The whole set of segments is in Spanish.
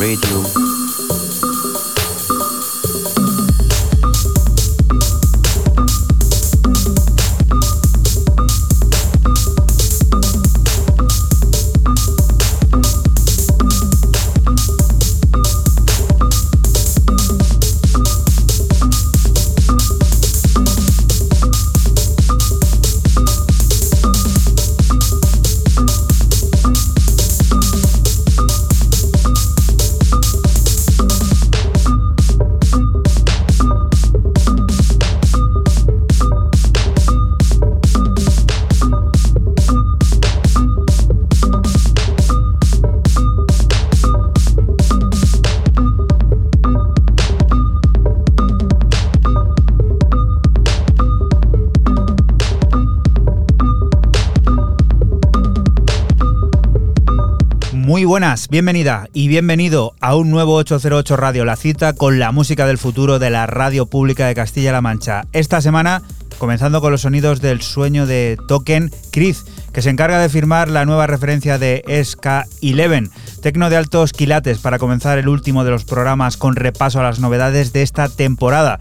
Buenas, bienvenida y bienvenido a un nuevo 808 Radio, la cita con la música del futuro de la radio pública de Castilla-La Mancha. Esta semana, comenzando con los sonidos del sueño de Token Chris, que se encarga de firmar la nueva referencia de SK11, tecno de altos quilates para comenzar el último de los programas con repaso a las novedades de esta temporada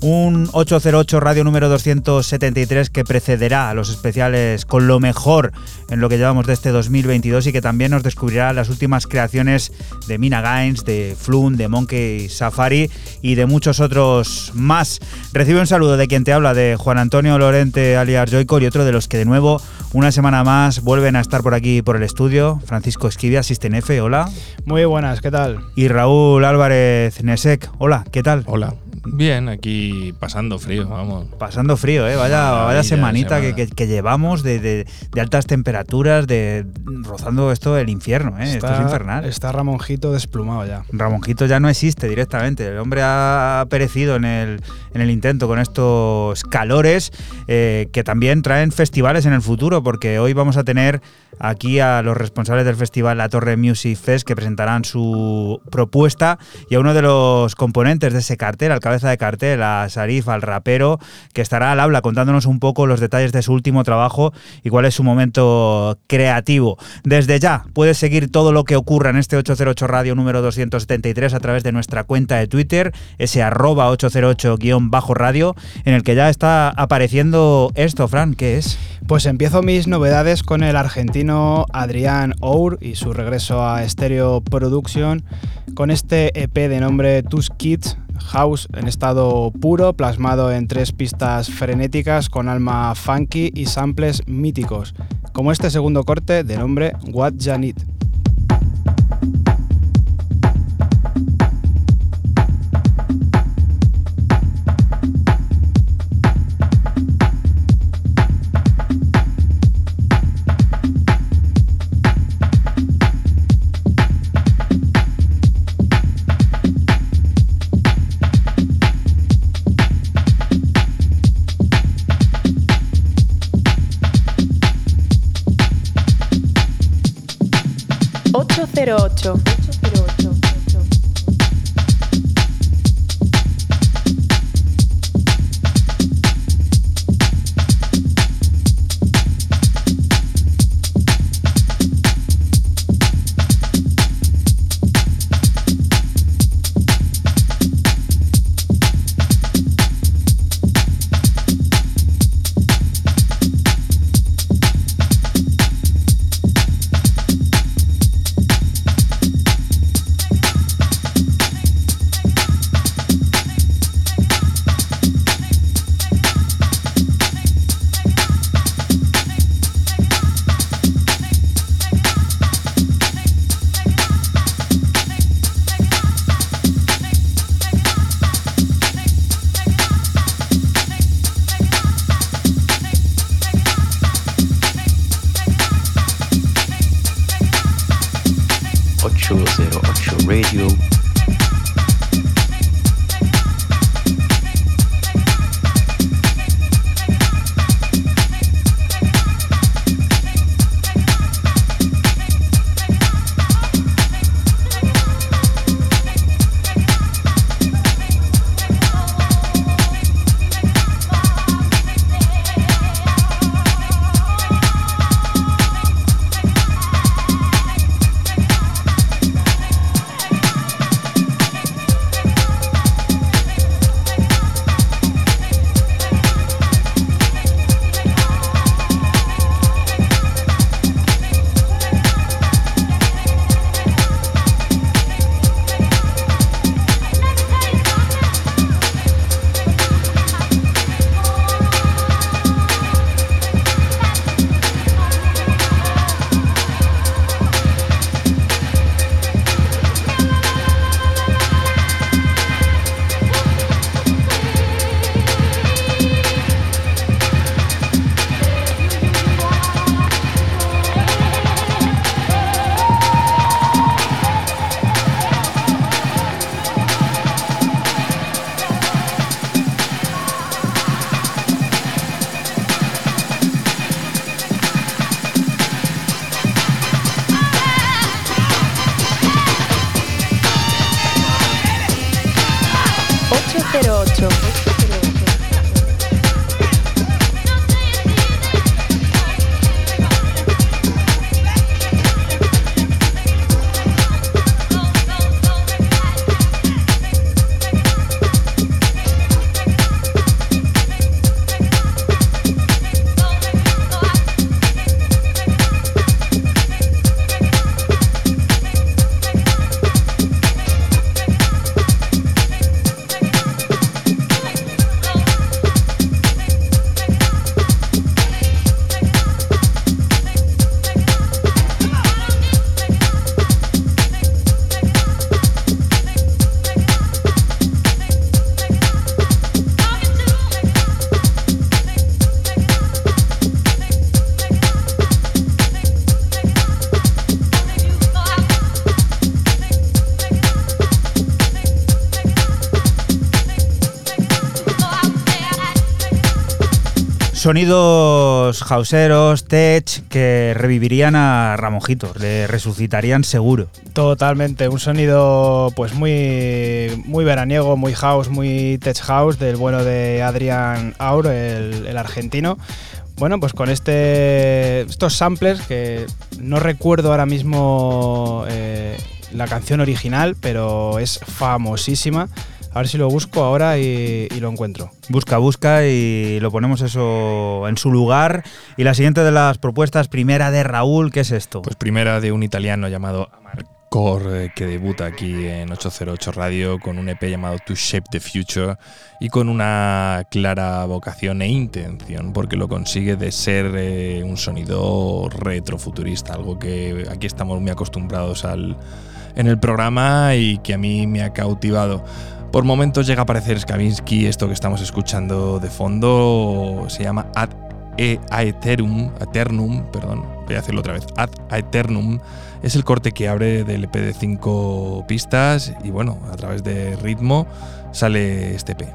un 808 radio número 273 que precederá a los especiales con lo mejor en lo que llevamos de este 2022 y que también nos descubrirá las últimas creaciones de Mina Gaines, de Flun, de Monkey Safari y de muchos otros más. Recibe un saludo de quien te habla, de Juan Antonio Lorente alias Joycor y otro de los que de nuevo una semana más vuelven a estar por aquí por el estudio. Francisco Esquivia, F, hola. Muy buenas, ¿qué tal? Y Raúl Álvarez Nesek, hola, ¿qué tal? Hola. Bien, aquí pasando frío, vamos. Pasando frío, ¿eh? Vaya, vaya semanita que, llevamos de, altas temperaturas, de rozando esto el infierno, ¿eh? esto es infernal. Está Ramonjito desplumado ya. Ramonjito ya no existe directamente. El hombre ha perecido en el, en el intento con estos calores eh, que también traen festivales en el futuro, porque hoy vamos a tener aquí a los responsables del festival La Torre Music Fest que presentarán su propuesta y a uno de los componentes de ese cartel, al cabeza de cartel, a Sarif, al rapero, que estará al habla contándonos un poco los detalles de su último trabajo y cuál es su momento creativo. Desde ya puedes seguir todo lo que ocurra en este 808 Radio número 273 a través de nuestra cuenta de Twitter, ese arroba 808-radio, en el que ya está apareciendo esto, Fran, ¿qué es? Pues empiezo mis novedades con el argentino Adrián Our y su regreso a Stereo Production con este EP de nombre Tus Kids House en estado puro, plasmado en tres pistas frenéticas con alma funky y samples míticos, como este segundo corte de nombre What Ya 808. Sonidos hauseros, tech, que revivirían a Ramojito, le resucitarían seguro. Totalmente, un sonido pues muy, muy veraniego, muy house, muy tech house del bueno de Adrian Aur, el, el argentino. Bueno, pues con este, estos samplers que no recuerdo ahora mismo eh, la canción original, pero es famosísima. A ver si lo busco ahora y, y lo encuentro. Busca, busca y lo ponemos eso en su lugar. Y la siguiente de las propuestas, primera de Raúl, ¿qué es esto? Pues primera de un italiano llamado Amarcor, eh, que debuta aquí en 808 Radio con un EP llamado To Shape the Future y con una clara vocación e intención, porque lo consigue de ser eh, un sonido retrofuturista, algo que aquí estamos muy acostumbrados al, en el programa y que a mí me ha cautivado. Por momentos llega a aparecer Skavinsky, esto que estamos escuchando de fondo se llama Ad e Aeternum, Aeternum, perdón, voy a hacerlo otra vez, Ad Aeternum, es el corte que abre del EP de 5 pistas y bueno, a través de ritmo sale este EP.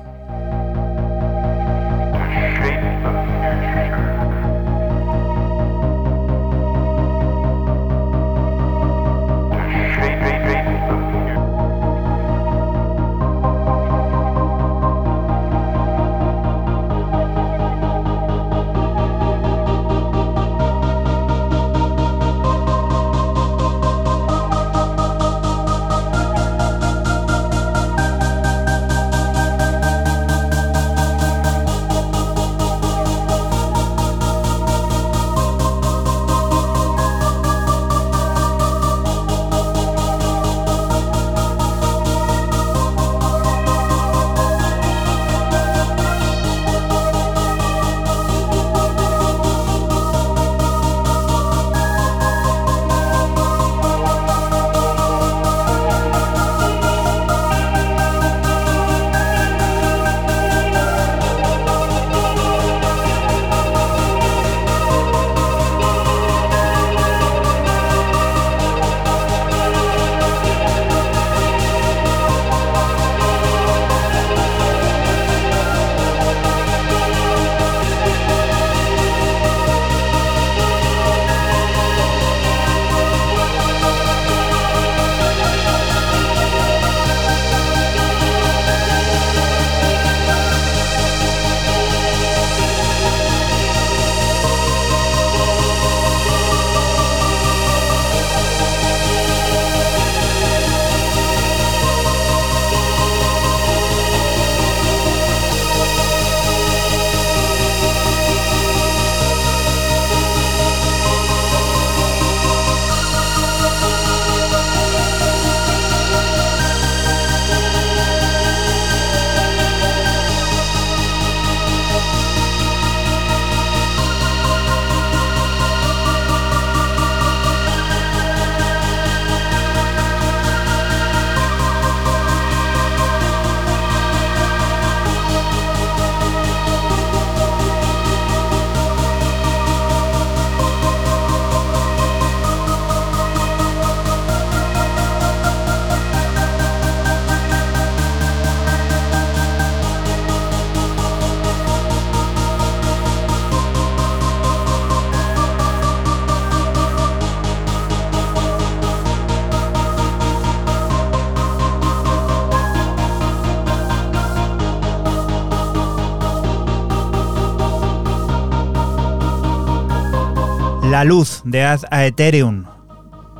De Ad Aethereum.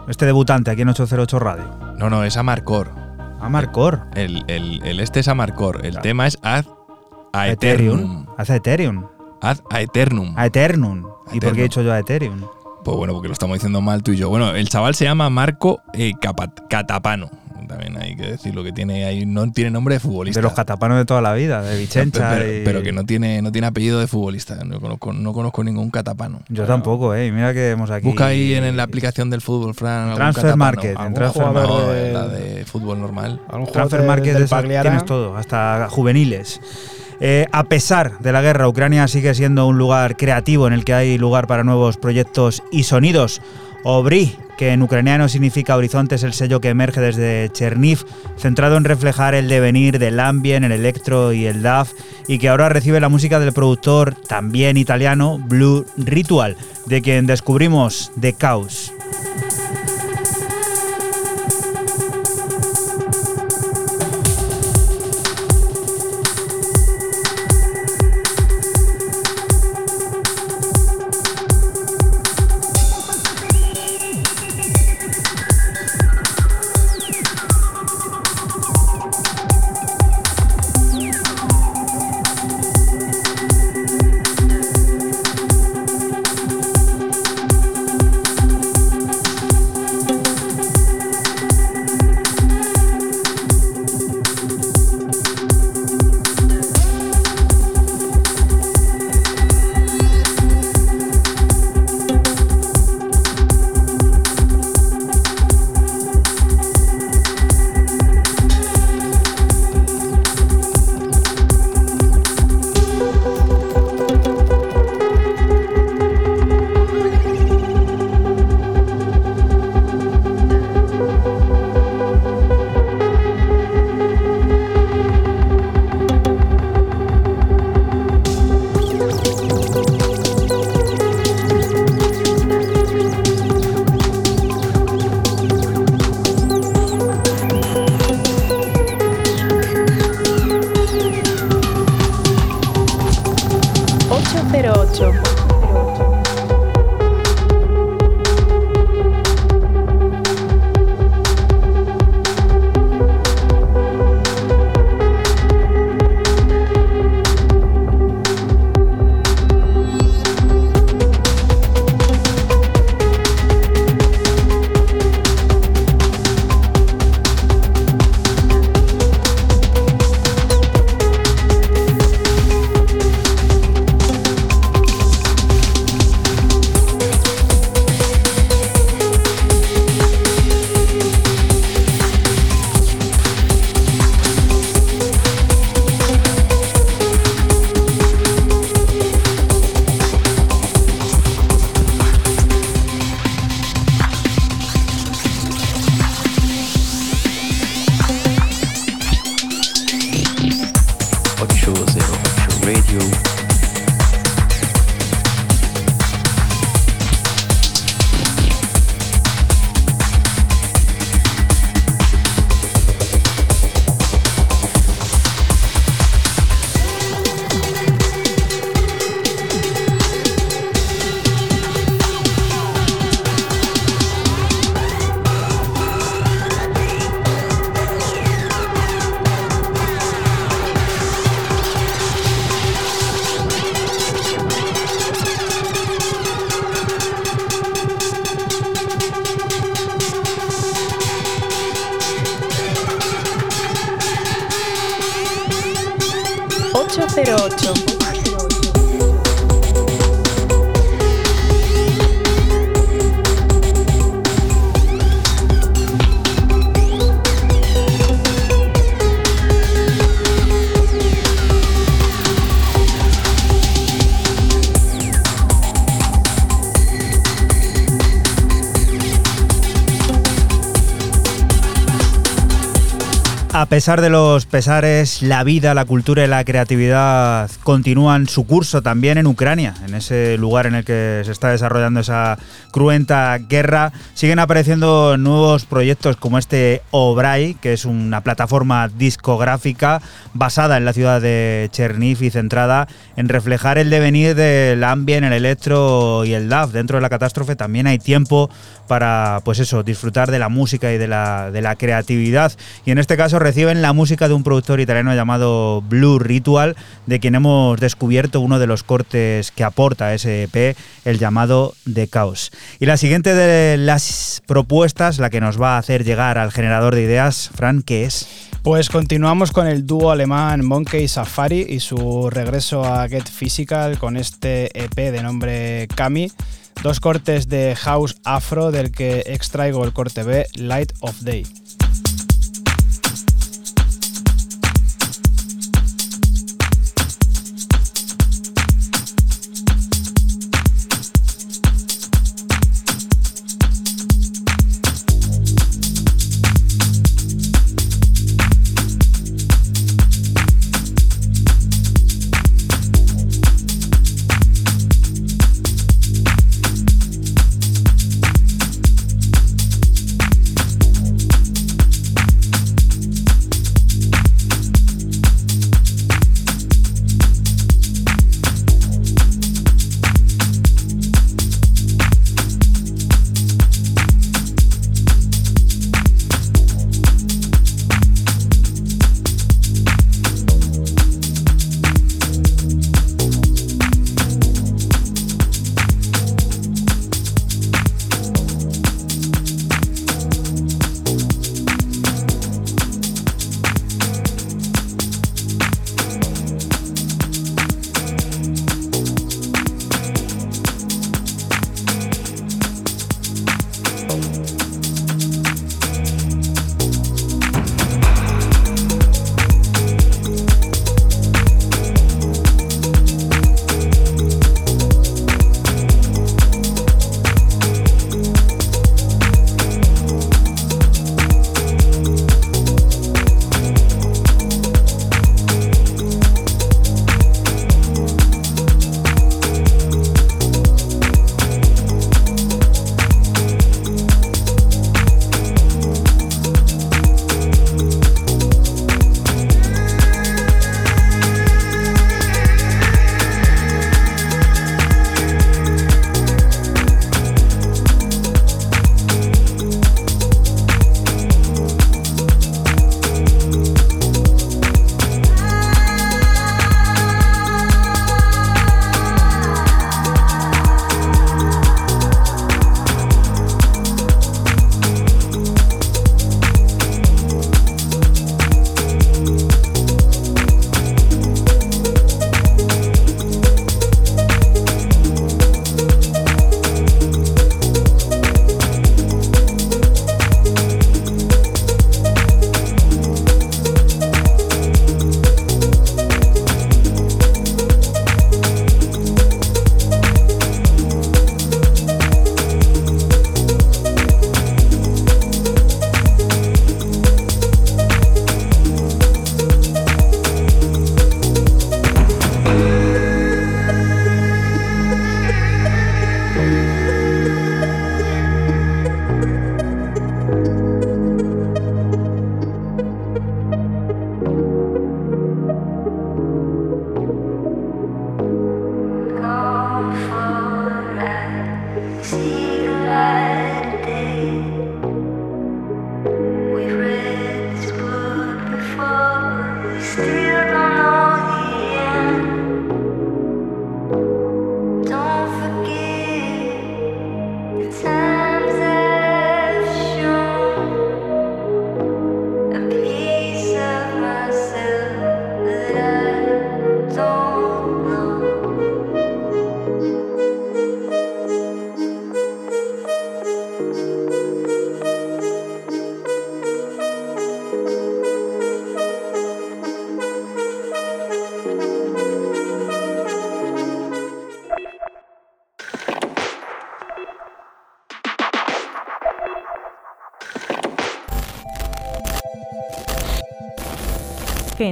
Este debutante aquí en 808 Radio. No, no, es Amarcor. Amarcor. El, el, el este es Amarcor. El tema es Ad Aeternum. Ad Aethereum. Ad Aeternum. Aeternum. ¿Y por qué he dicho yo Aethereum? Pues bueno, porque lo estamos diciendo mal tú y yo. Bueno, el chaval se llama Marco eh, Catapano. También hay que decirlo, que tiene ahí, no tiene nombre de futbolista. De los catapanos de toda la vida, de Vichencha. pero, y- pero que no tiene, no tiene apellido de futbolista. No conozco, no conozco ningún catapano. Yo Pero tampoco, ¿eh? Mira que hemos aquí. Busca ahí en, la aplicación del fútbol, Fran. algún Transfer catapano. Market, en Transfer jugador Market. de- la de fútbol normal. ¿Algún jugador Transfer Market del esa- tienes todo, hasta juveniles. Eh, a pesar de la guerra, Ucrania sigue siendo un lugar creativo en el que hay lugar para nuevos proyectos y sonidos. Obri, que en ucraniano significa horizonte, es el sello que emerge desde Cherniv, centrado en reflejar el devenir del ambient, el electro y el DAF, y que ahora recibe la música del productor también italiano Blue Ritual, de quien descubrimos The Chaos. Pesar de los pesares, la vida, la cultura y la creatividad continúan su curso también en Ucrania, en ese lugar en el que se está desarrollando esa cruenta guerra. Siguen apareciendo nuevos proyectos como este Obray, que es una plataforma discográfica basada en la ciudad de Cherniv y centrada en reflejar el devenir del ambient, el electro y el DAF. Dentro de la catástrofe también hay tiempo para, pues eso, disfrutar de la música y de la, de la creatividad. Y en este caso reciben la música de un productor italiano llamado Blue Ritual, de quien hemos descubierto uno de los cortes que aporta ese EP, el llamado The Chaos. Y la siguiente de las propuestas, la que nos va a hacer llegar al generador de ideas, Fran, ¿qué es? Pues continuamos con el dúo alemán Monkey Safari y su regreso a Get Physical con este EP de nombre Kami Dos cortes de house afro del que extraigo el corte B, Light of Day.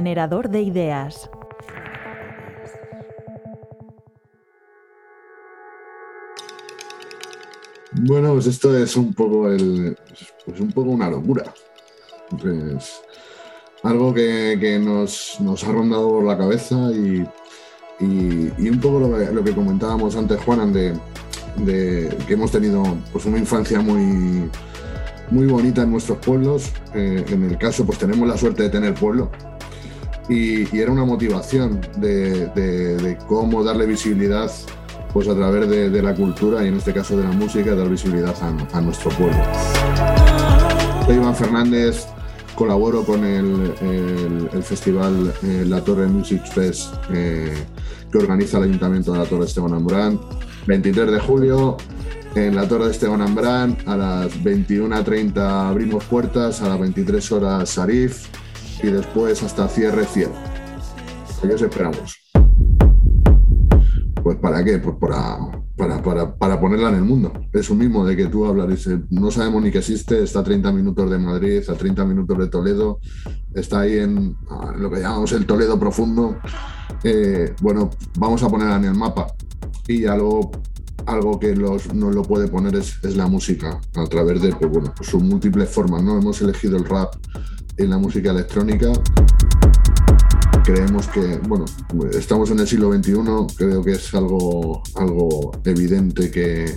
Generador de ideas. Bueno, pues esto es un poco el, pues un poco una locura. Pues algo que, que nos, nos, ha rondado por la cabeza y, y, un poco lo que, comentábamos antes, Juanan, de, de, que hemos tenido pues una infancia muy, muy bonita en nuestros pueblos. Eh, en el caso, pues tenemos la suerte de tener pueblo. Y, y era una motivación de, de, cómo darle visibilidad pues a través de, de, la cultura y en este caso de la música, dar visibilidad a, a nuestro pueblo. Soy Iván Fernández, colaboro con el festival eh, La Torre Music Fest eh, que organiza el Ayuntamiento de la Torre Esteban Ambrán. 23 de julio en la Torre de Esteban Ambrán, a las 21.30 abrimos puertas, a las 23 horas Sarif y después hasta cierre cielo. ¿Qué os esperamos? Pues para qué? Pues para, para, para, para, ponerla en el mundo. Eso mismo de que tú hablas, dice, no sabemos ni que existe, está a 30 minutos de Madrid, a 30 minutos de Toledo, está ahí en lo que llamamos el Toledo profundo. Eh, bueno, vamos a ponerla en el mapa. Y algo, algo que los, lo puede poner es, es, la música, a través de pues bueno, pues sus múltiples formas. ¿no? Hemos elegido el rap en la música electrónica creemos que, bueno, estamos en el siglo XXI, creo que es algo, algo evidente que,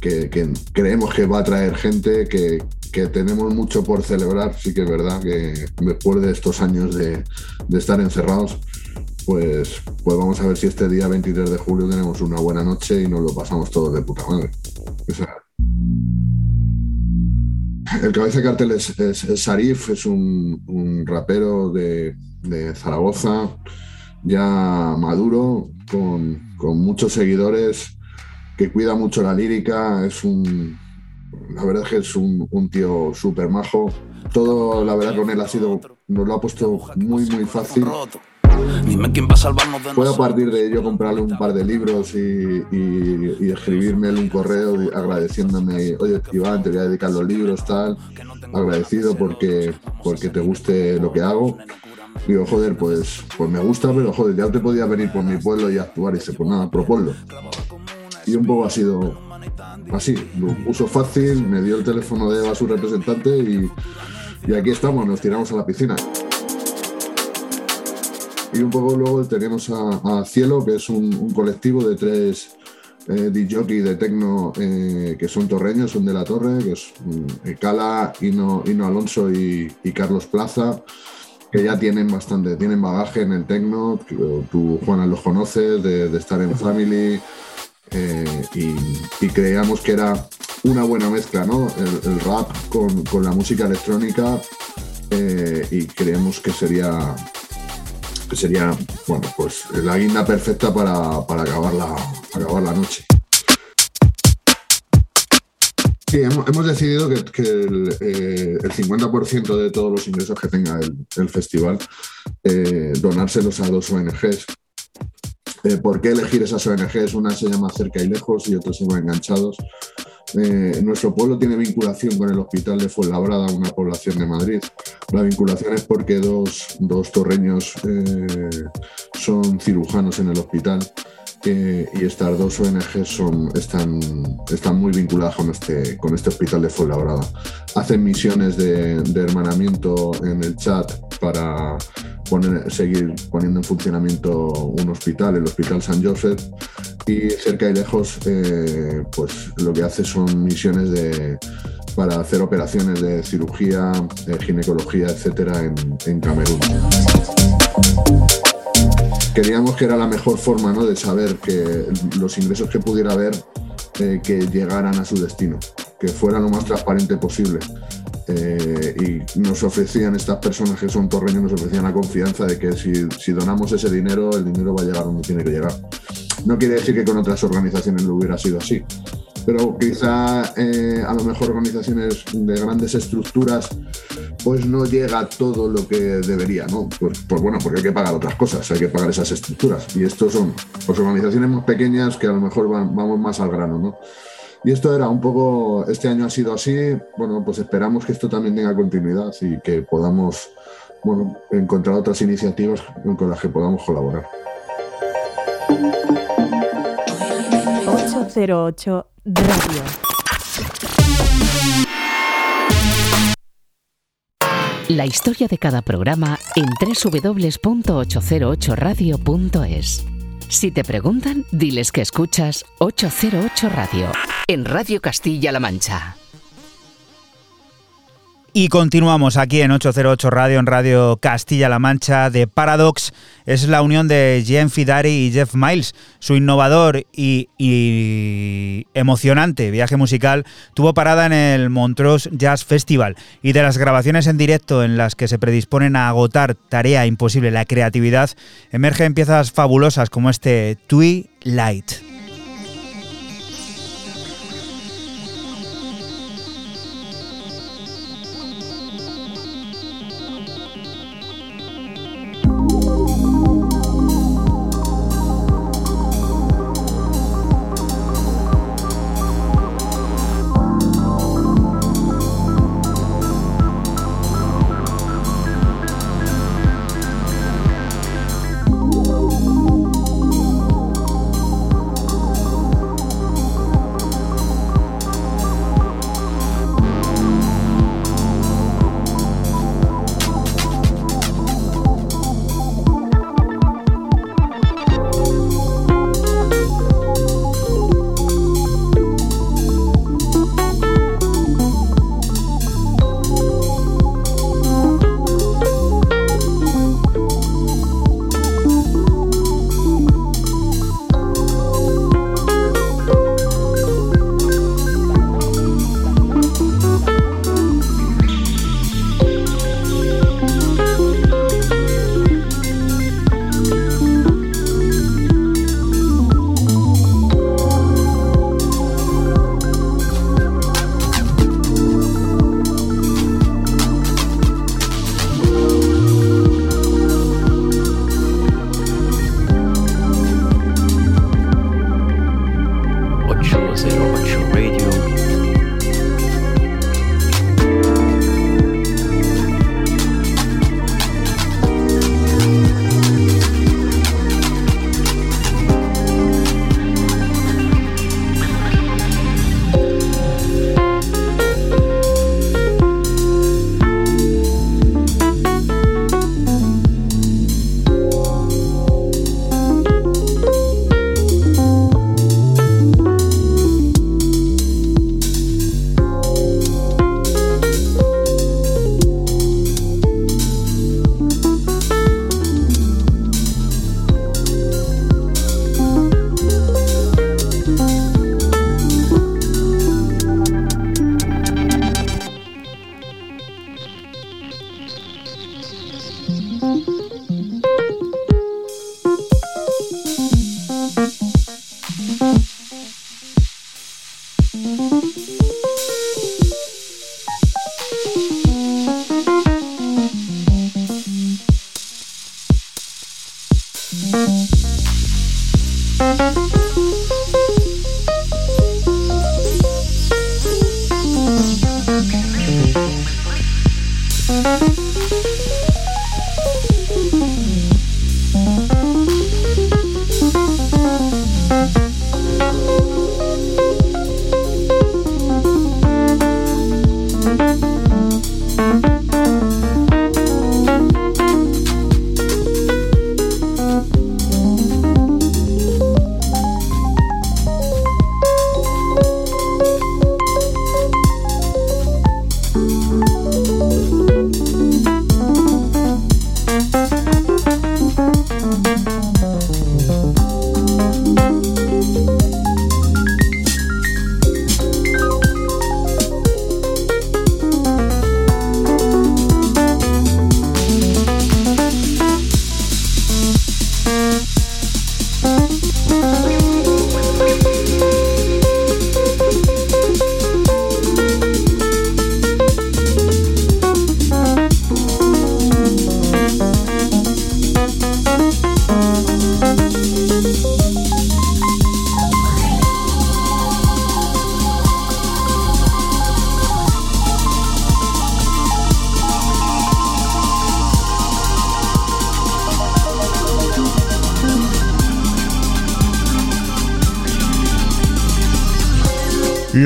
que, creemos que va a traer gente, que, que, tenemos mucho por celebrar, sí que es verdad que después de estos años de, de estar encerrados, pues, pues vamos a ver si este día 23 de julio tenemos una buena noche y nos lo pasamos todos de puta madre. El cabeza de cartel es, es, es Sarif, es un, rapero de, Zaragoza, ya maduro, con, con, muchos seguidores, que cuida mucho la lírica, es un, la verdad es que es un, un tío súper majo. Todo, la verdad, con él ha sido, nos lo ha puesto muy, muy fácil. Dime quién va a salvarnos de Puedo a partir de ello comprarle un par de libros y, y, y escribirme un correo agradeciéndome, oye, Iván, te voy a dedicar los libros, tal, agradecido porque, porque te guste lo que hago. Digo, joder, pues, pues me gusta, pero joder, ya te podía venir por mi pueblo y actuar. Y dice, pues nada, proponlo. Y un poco ha sido así, lo puso fácil, me dio el teléfono de Eva, su representante, y, y aquí estamos, nos tiramos a la piscina. Y un poco luego tenemos a, Cielo, que es un, colectivo de tres eh, de tecno eh, que son torreños, son de la torre, que es eh, Cala, Ino, Ino Alonso y, Carlos Plaza, que ya tienen bastante, tienen bagaje en el tecno. Tú, Juana, los conoces de, estar en Family. Eh, y, creíamos que era una buena mezcla, ¿no? El, rap con, con, la música electrónica y creemos que sería sería, bueno, pues la guinda perfecta para, para acabar, la, acabar la noche. Sí, hemos, hemos decidido que, el, eh, el, 50% de todos los ingresos que tenga el, el festival, eh, donárselos a dos ONGs. Eh, ¿Por qué elegir esas ONGs? Una se llama Cerca y Lejos y otra se llama Enganchados. Eh, nuestro pueblo tiene vinculación con el Hospital de Fuenlabrada, una población de Madrid. La vinculación es porque dos, dos torreños eh, son cirujanos en el hospital eh, y estas dos ONG son, están, están muy vinculadas con este, con este hospital de Fuenlabrada. Hacen misiones de, de hermanamiento en el chat para seguir poniendo en funcionamiento un hospital, el Hospital San Joseph, y cerca y lejos, eh, pues lo que hace son misiones de, para hacer operaciones de cirugía, de ginecología, etcétera, en, en Camerún. Queríamos que era la mejor forma ¿no? de saber que los ingresos que pudiera haber eh, que llegaran a su destino, que fuera lo más transparente posible. Eh, y nos ofrecían estas personas que son torreños, nos ofrecían la confianza de que si, si, donamos ese dinero, el dinero va a llegar donde tiene que llegar. No quiere decir que con otras organizaciones no hubiera sido así, pero quizá eh, a lo mejor organizaciones de grandes estructuras pues no llega todo lo que debería, ¿no? Pues, pues, bueno, porque hay que pagar otras cosas, hay que pagar esas estructuras. Y estos son pues, organizaciones más pequeñas que a lo mejor vamos más al grano, ¿no? Y esto era un poco, este año ha sido así, bueno, pues esperamos que esto también tenga continuidad y que podamos bueno, encontrar otras iniciativas con las que podamos colaborar. 808 Radio. La historia de cada programa en www.808radio.es. Si te preguntan, diles que escuchas 808 Radio en Radio Castilla-La Mancha. Y continuamos aquí en 808 Radio, en Radio Castilla-La Mancha de Paradox. Es la unión de Jen Fidari y Jeff Miles. Su innovador y, emocionante viaje musical tuvo parada en el Montreux Jazz Festival. Y de las grabaciones en directo en las que se predisponen a agotar tarea imposible, la creatividad, emergen piezas fabulosas como este Twee Light.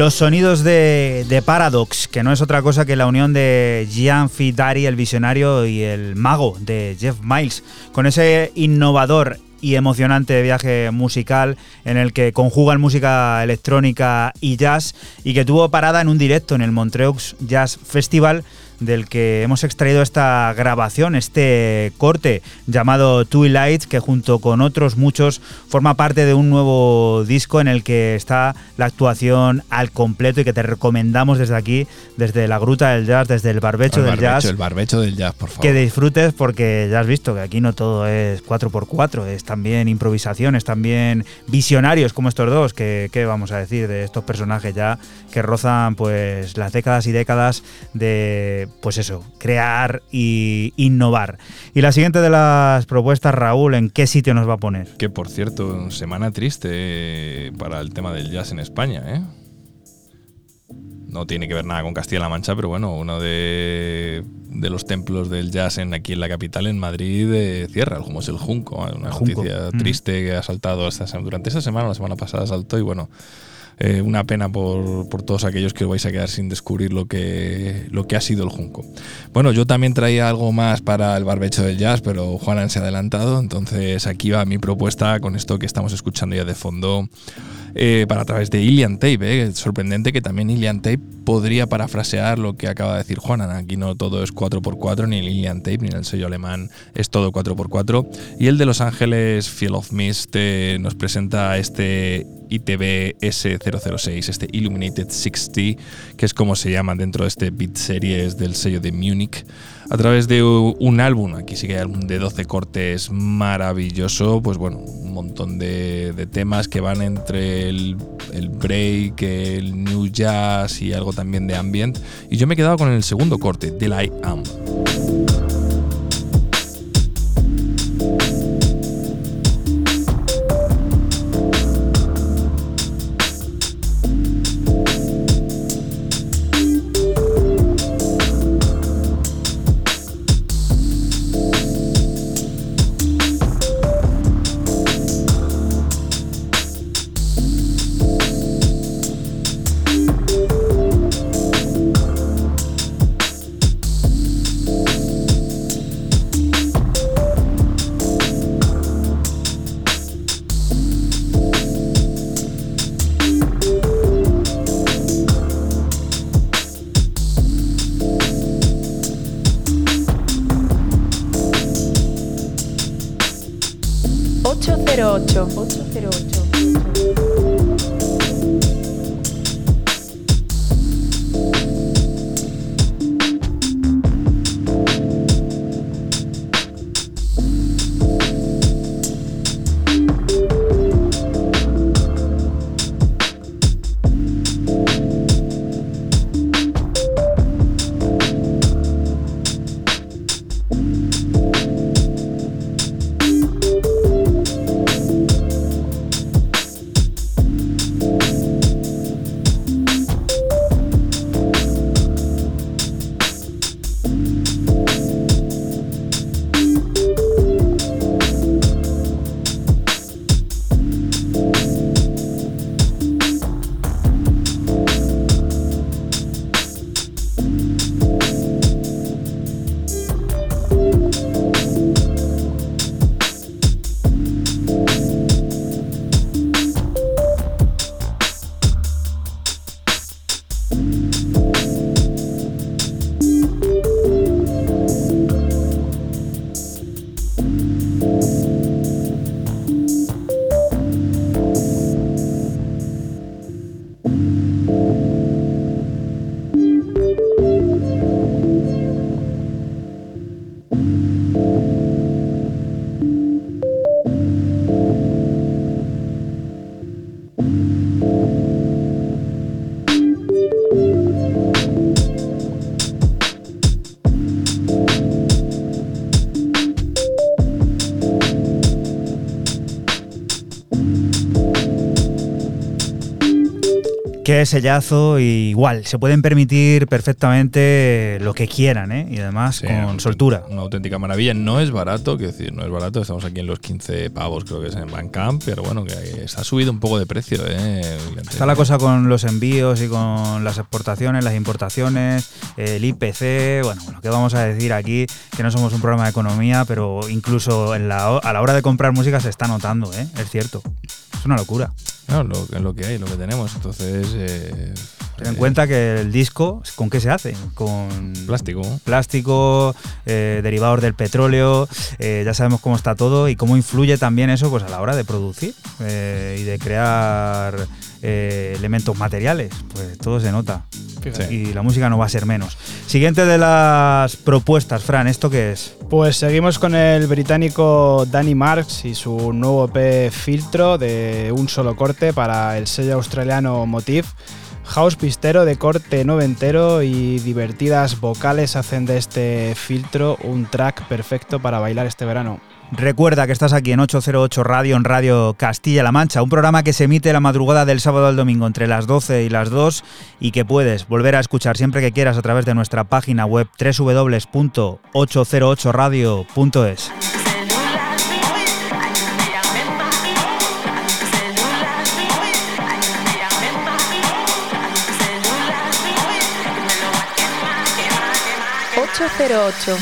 Los sonidos de, Paradox, que no es otra cosa que la unión de Gian Fidari, el visionario, y el mago de Jeff Miles, con ese innovador y emocionante viaje musical en el que conjugan música electrónica y jazz y que tuvo parada en un directo en el Montreux Jazz Festival del que hemos extraído esta grabación, este corte llamado Twilight, que junto con otros muchos forma parte de un nuevo disco en el que está la actuación al completo y que te recomendamos desde aquí, desde la Gruta del Jazz, desde el Barbecho el del Jazz. El barbecho del jazz, por favor. Que disfrutes porque ya has visto que aquí no todo es 4x4, es también improvisación, es también visionarios como estos dos, que qué vamos a decir de estos personajes ya que rozan pues las décadas y décadas de pues eso, crear y innovar. Y la siguiente de las propuestas, Raúl, ¿en qué sitio nos va a poner? Que por cierto, semana triste para el tema del jazz en España, ¿eh? No tiene que ver nada con Castilla-La Mancha, pero bueno, uno de, de, los templos del jazz en, aquí en la capital, en Madrid, eh, cierra, como es el Junco. Una el noticia Mm. triste que ha saltado esta, durante esta semana, la semana pasada saltó y bueno, eh, una pena por, por, todos aquellos que os vais a quedar sin descubrir lo que, lo que ha sido el Junco. Bueno, yo también traía algo más para el barbecho del jazz, pero Juanan se ha adelantado, entonces aquí va mi propuesta con esto que estamos escuchando ya de fondo. Eh, para a través de Ilian Tape, eh. sorprendente que también Ilian Tape podría parafrasear lo que acaba de decir Juanan. Aquí no todo es 4x4, ni el Ilian Tape, ni el sello alemán es todo 4x4. Y el de Los Ángeles, Field of Mist, eh, nos presenta este ITB S006, este Illuminated 60, que es como se llama dentro de este Beat Series del sello de Múnich, a través de un álbum, aquí sí que hay álbum de 12 cortes maravilloso, pues bueno, un montón de, temas que van entre el, el, break, el new jazz y algo también de ambient, y yo me he quedado con el segundo corte, Del I Am. 808. 808. Sellazo, y igual, se pueden permitir perfectamente lo que quieran, ¿eh? Y además Sí, con soltura. Una auténtica maravilla. No es barato, quiero decir, no es barato. Estamos aquí en los 15 pavos, creo que es en Bandcamp, pero bueno, que ha subido un poco de precio, ¿eh? Está la cosa con los envíos y con las exportaciones, las importaciones, el IPC, bueno, lo que vamos a decir aquí, que no somos un programa de economía, pero incluso en la, a la hora de comprar música se está notando, ¿eh? Es cierto. Es una locura. No, lo, lo que hay, lo que tenemos. Entonces. eh, Ten en eh, cuenta que el disco, ¿con qué se hace? Con Plástico. plástico, eh, derivados del petróleo, eh, ya sabemos cómo está todo y cómo influye también eso pues, a la hora de producir y de crear eh, elementos materiales. Pues todo se nota. Fíjate. Y la música no va a ser menos. Siguiente de las propuestas, Fran, ¿esto qué es? Pues seguimos con el británico Danny Marks y su nuevo EP Filtro de un solo corte para el sello australiano Motif. House pistero de corte noventero y divertidas vocales hacen de este filtro un track perfecto para bailar este verano. Recuerda que estás aquí en 808 Radio, en Radio Castilla-La Mancha, un programa que se emite la madrugada del sábado al domingo entre las 12 y las 2 y que puedes volver a escuchar siempre que quieras a través de nuestra página web www.808radio.es. Ocho cero. Ocho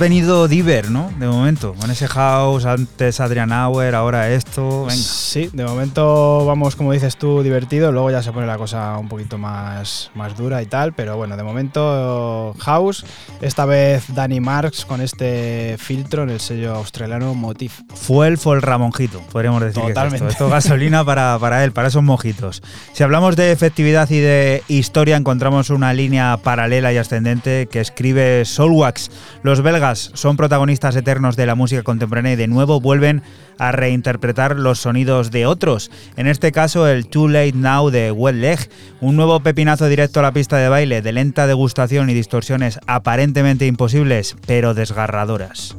venido Diver, ¿no? De momento, con ese house, antes Adrian Auer, ahora esto. Venga. Sí, de momento vamos, como dices tú, divertido. Luego ya se pone la cosa un poquito más, más dura y tal. Pero bueno, de momento House. Esta vez Danny Marks con este filtro en el sello australiano Motif. For el Ramonjito, podríamos decir. que es Totalmente. esto. Esto es gasolina para, para él, para esos mojitos. Si hablamos de efectividad y de historia, encontramos una línea paralela y ascendente que escribe Soulwax. Los belgas son protagonistas eternos de la música contemporánea y de nuevo vuelven a reinterpretar los sonidos de otros, en este caso el Too Late Now de Wet Leg, un nuevo pepinazo directo a la pista de baile de lenta degustación y distorsiones aparentemente imposibles, pero desgarradoras.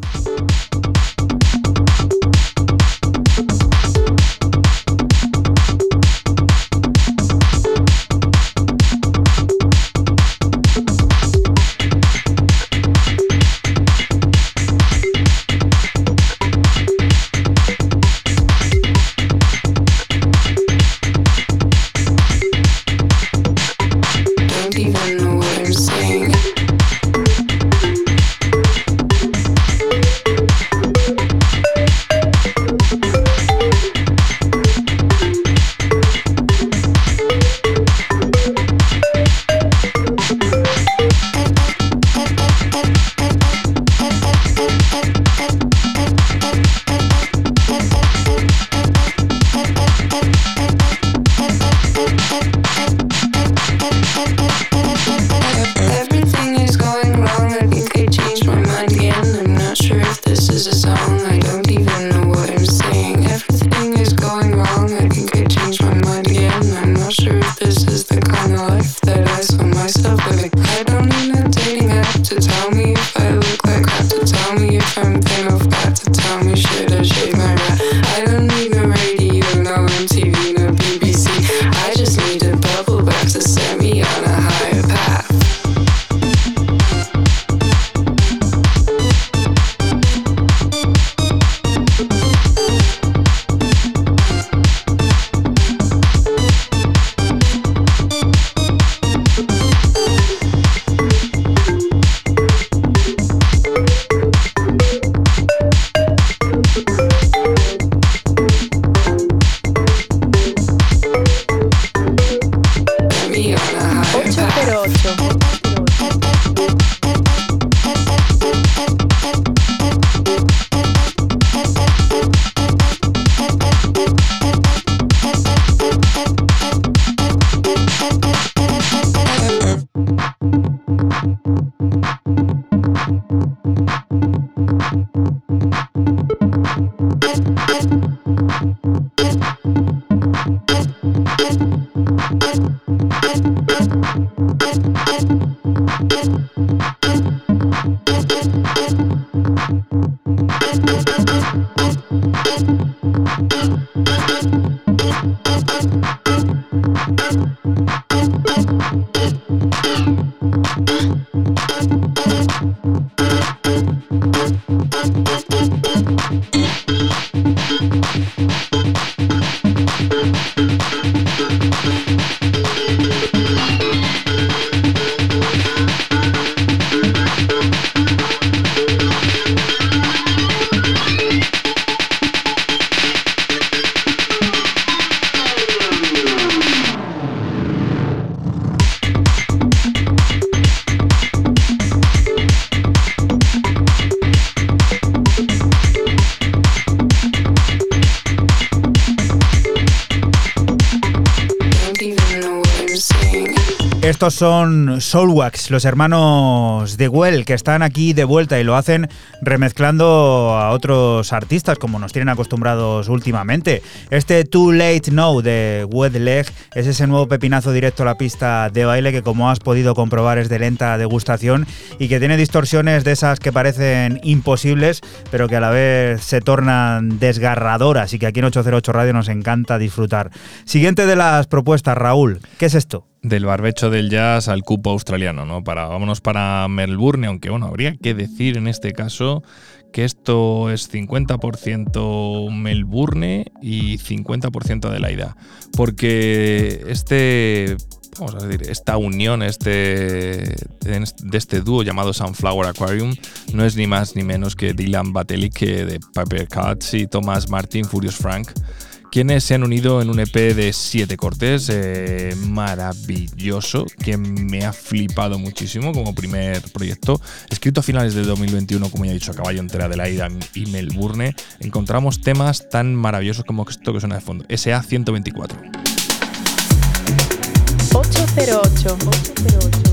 Son Soulwax, los hermanos de Well, que están aquí de vuelta y lo hacen remezclando a otros artistas, como nos tienen acostumbrados últimamente. Este Too Late Now de Wet Leg es ese nuevo pepinazo directo a la pista de baile que, como has podido comprobar, es de lenta degustación y que tiene distorsiones de esas que parecen imposibles, pero que a la vez se tornan desgarradoras y que aquí en 808 Radio nos encanta disfrutar. Siguiente de las propuestas, Raúl, ¿qué es esto? Del barbecho del jazz al cupo australiano, ¿no? Para, vámonos para Melbourne, aunque bueno, habría que decir en este caso que esto es 50% Melbourne y 50% Adelaida. Porque este vamos a decir, esta unión este, de este dúo llamado Sunflower Aquarium no es ni más ni menos que Dylan Batelic de Paper Cuts y Thomas Martin Furious Frank quienes se han unido en un EP de siete cortes eh, maravilloso que me ha flipado muchísimo como primer proyecto. Escrito a finales de 2021, como ya he dicho, a caballo entre Adelaida y Melbourne, encontramos temas tan maravillosos como esto que suena de fondo, SA 124. 808. 808. 808.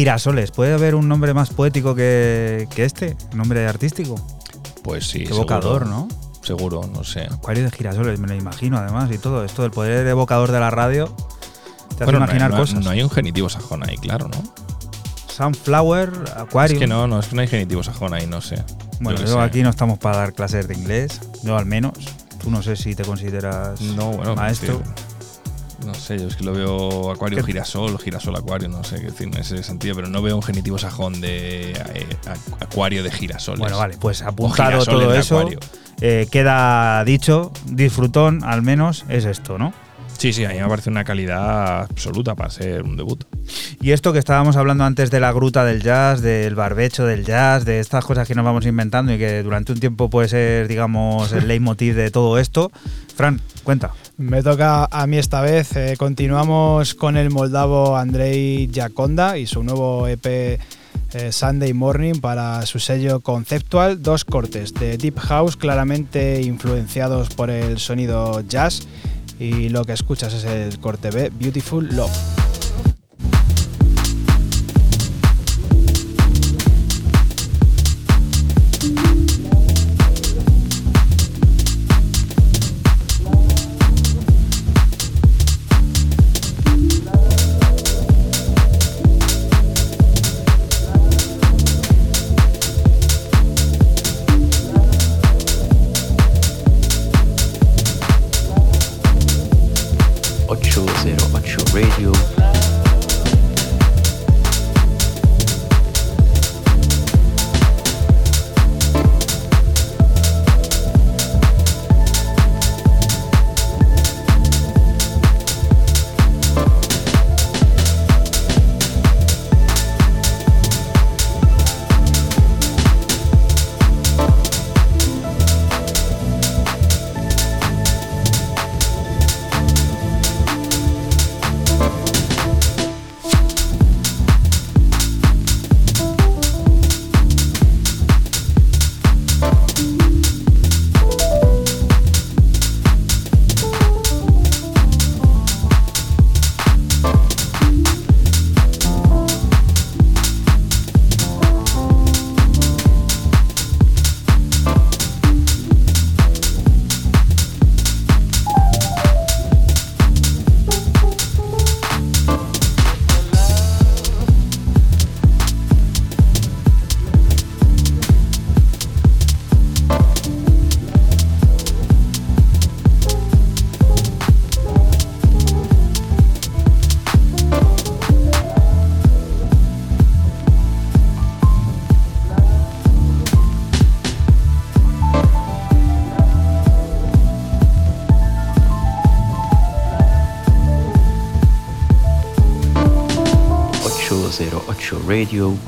Girasoles. ¿Puede haber un nombre más poético que, que este? ¿Nombre artístico? Pues sí. Seguro. evocador, ¿no? Seguro, no sé. Acuario de girasoles, me lo imagino además y todo. Esto del poder evocador de la radio te hace Bueno, no hay- imaginar no, hay- cosas. no hay un genitivo sajón ahí, claro, ¿no? Sunflower, Acuario. Es que no, no, es que no hay genitivo sajón ahí, no sé. Bueno, Yo aquí no estamos para dar clases de inglés. Yo al menos. Tú no sé si te consideras No, bueno, maestro. Sé, yo es que lo veo acuario ¿Qué? girasol, girasol acuario, no sé qué decir en ese sentido, pero no veo un genitivo sajón de eh, acuario de girasoles. Bueno, vale, pues apuntado todo eso. eh, queda dicho, disfrutón al menos es esto, ¿no? Sí, sí, a mí me parece una calidad absoluta para ser un debut. Y esto que estábamos hablando antes de la gruta del jazz, del barbecho del jazz, de estas cosas que nos vamos inventando y que durante un tiempo puede ser, digamos, el leitmotiv de todo esto. Fran, cuenta. Me toca a mí esta vez. eh, continuamos con el moldavo Andrei Yaconda y su nuevo EP eh, Sunday Morning para su sello conceptual. Dos cortes de Deep House claramente influenciados por el sonido jazz. Y lo que escuchas es el corte B, Beautiful Love. Ocho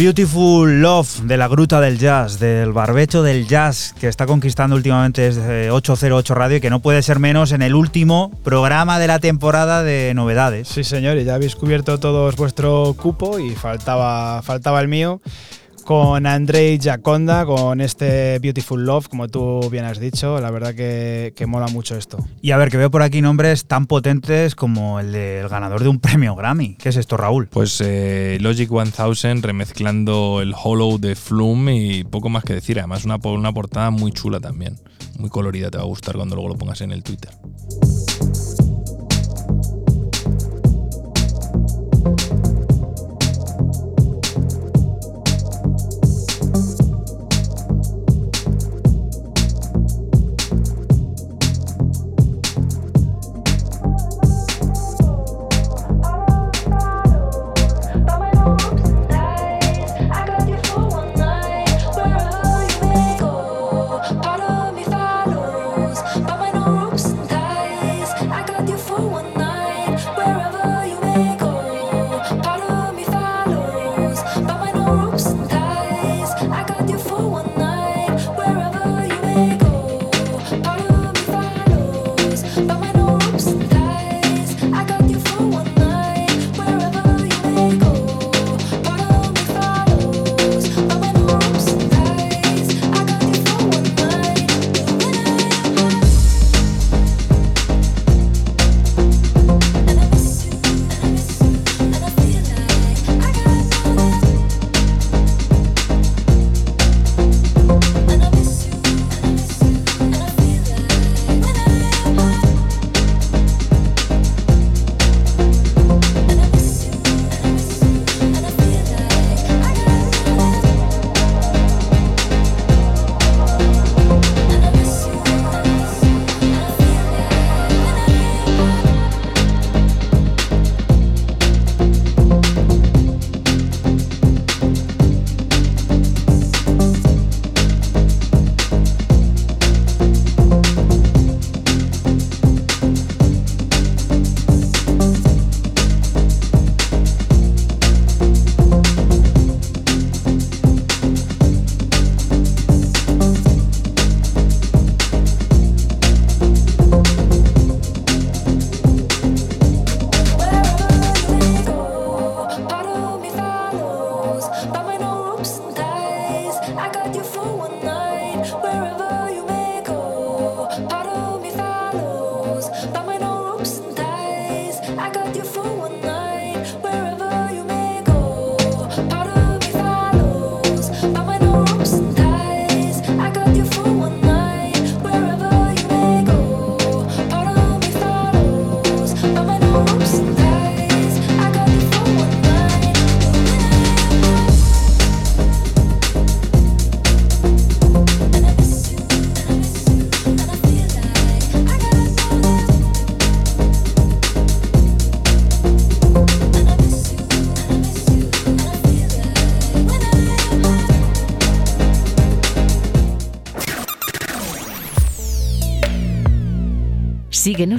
Beautiful Love de la Gruta del Jazz, del barbecho del jazz que está conquistando últimamente desde 808 Radio y que no puede ser menos en el último programa de la temporada de novedades. Sí, señor, y ya habéis cubierto todos vuestro cupo y faltaba, faltaba el mío con Andrei Jaconda, con este Beautiful Love, como tú bien has dicho. La verdad que, que, mola mucho esto. Y a ver, que veo por aquí nombres tan potentes como el del ganador de un premio Grammy. ¿Qué es esto, Raúl? Pues eh, Logic 1000 remezclando el Hollow de Flume y poco más que decir. Además, una, una portada muy chula también. Muy colorida, te va a gustar cuando luego lo pongas en el Twitter.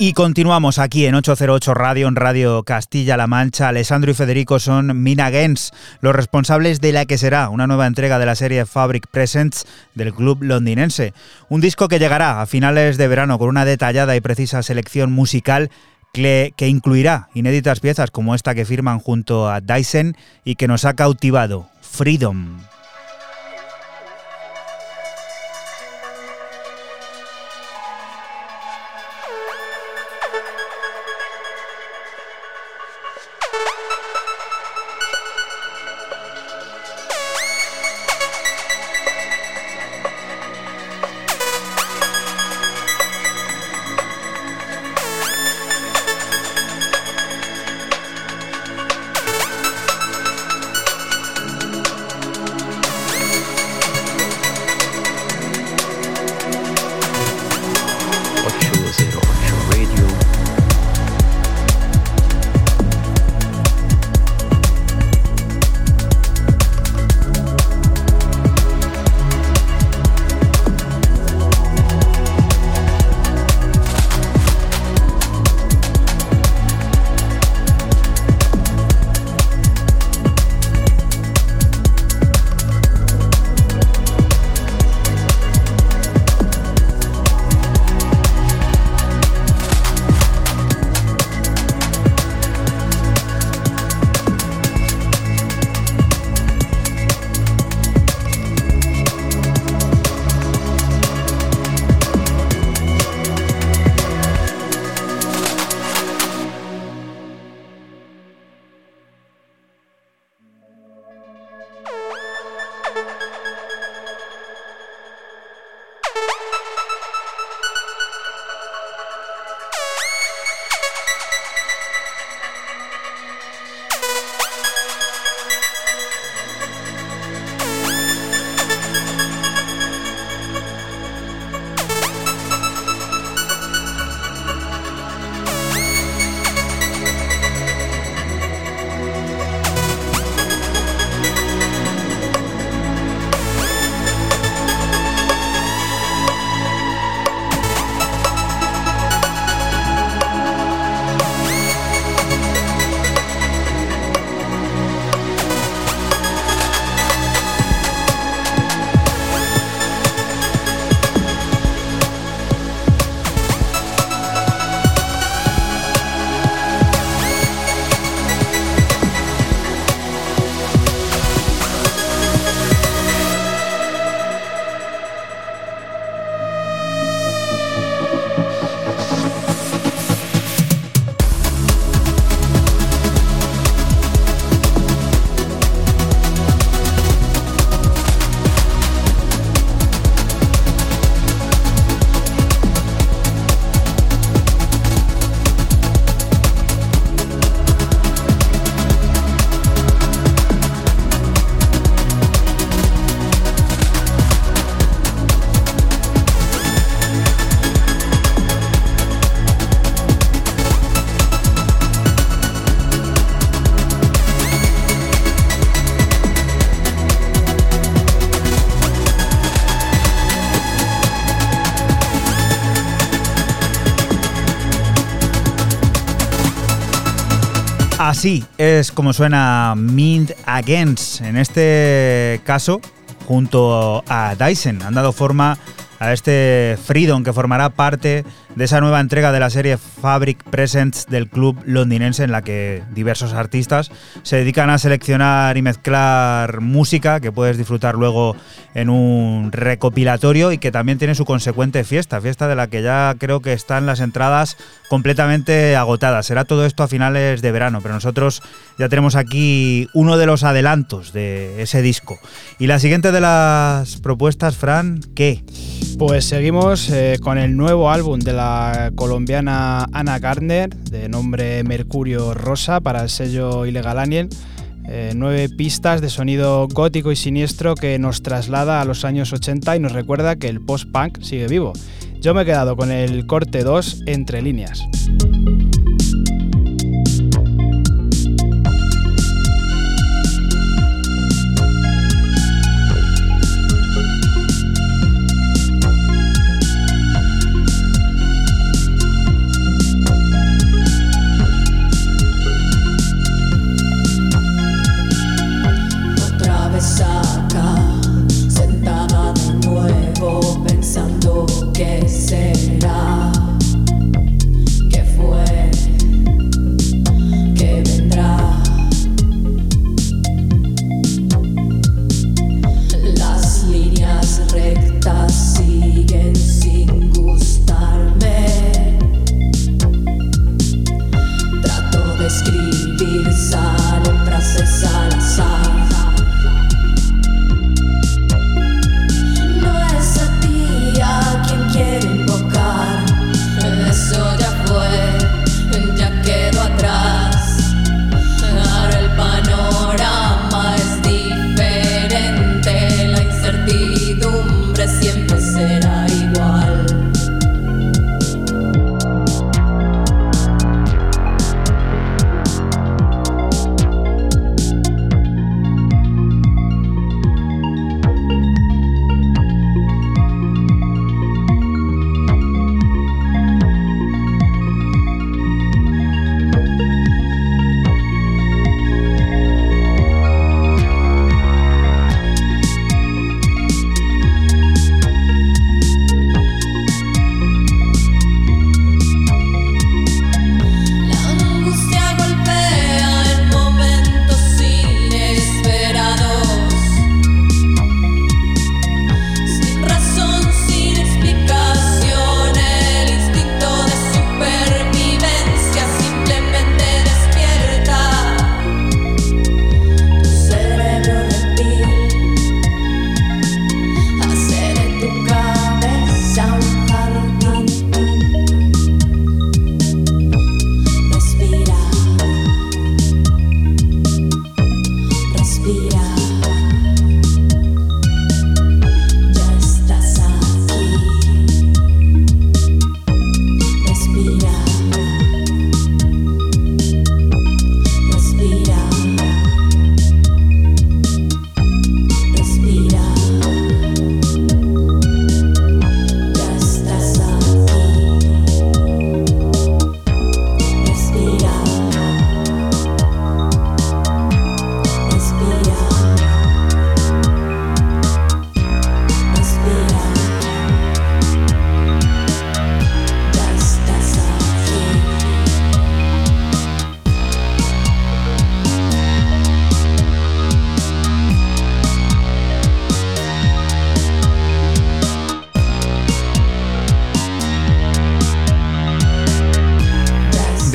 Y continuamos aquí en 808 Radio, en Radio Castilla-La Mancha. Alessandro y Federico son Mina Gens, los responsables de la que será una nueva entrega de la serie Fabric Presents del club londinense. Un disco que llegará a finales de verano con una detallada y precisa selección musical que, que incluirá inéditas piezas como esta que firman junto a Dyson y que nos ha cautivado, Freedom. Así es como suena Mint Against. En este caso, junto a Dyson, han dado forma a este Freedom que formará parte esa nueva entrega de la serie Fabric Presents del club londinense en la que diversos artistas se dedican a seleccionar y mezclar música que puedes disfrutar luego en un recopilatorio y que también tiene su consecuente fiesta, fiesta de la que ya creo que están las entradas completamente agotadas. Será todo esto a finales de verano, pero nosotros ya tenemos aquí uno de los adelantos de ese disco. Y la siguiente de las propuestas, Fran, ¿qué? Pues seguimos eh, con el nuevo álbum de la colombiana Ana Gardner, de nombre Mercurio Rosa, para el sello Illegal Alien. Eh, nueve pistas de sonido gótico y siniestro que nos traslada a los años 80 y nos recuerda que el post-punk sigue vivo. Yo me he quedado con el corte 2 entre líneas.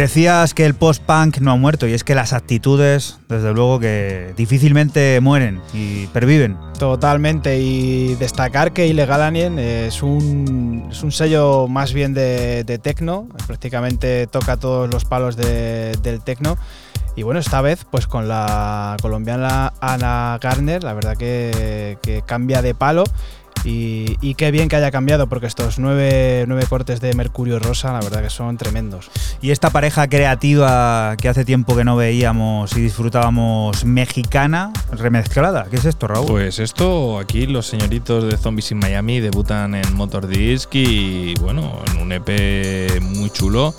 Decías que el post-punk no ha muerto y es que las actitudes, desde luego que difícilmente mueren y perviven. Totalmente, y destacar que Illegal Alien es un, sello más bien de, techno, prácticamente toca todos los palos de- del techno. Y bueno, esta vez pues con la colombiana Ana Garner, la verdad que cambia de palo. Y, y qué bien que haya cambiado, porque estos nueve, nueve cortes de Mercurio Rosa, la verdad que son tremendos. Y esta pareja creativa que hace tiempo que no veíamos y disfrutábamos mexicana, remezclada. ¿Qué es esto, Raúl? Pues esto, aquí los señoritos de Zombies in Miami debutan en Motor Disc y bueno, en un EP muy chulo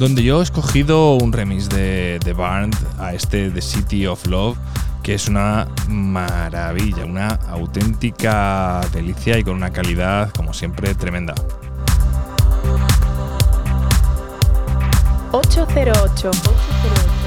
donde yo he escogido un remix de, The Barnd a este The City of Love, que es una maravilla, una auténtica delicia y con una calidad, como siempre, tremenda. 808. 808.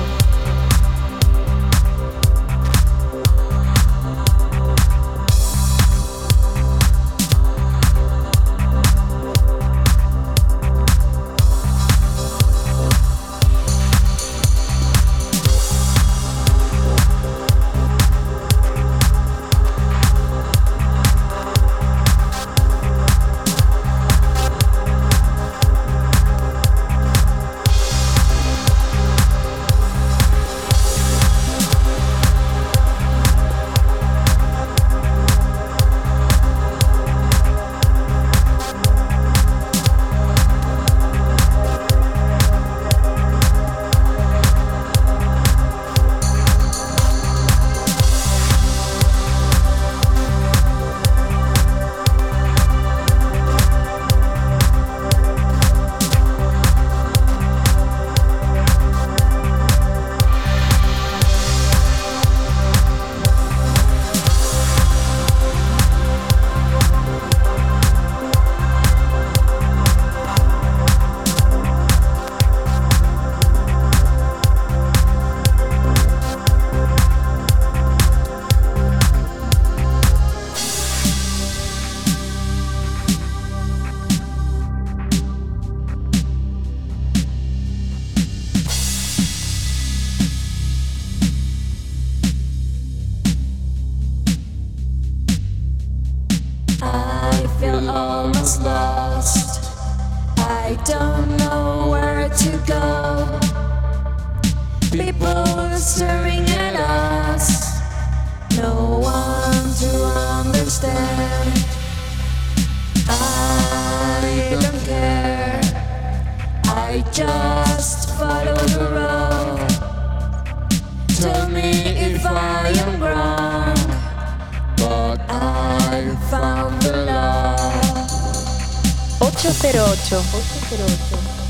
808. 808.808.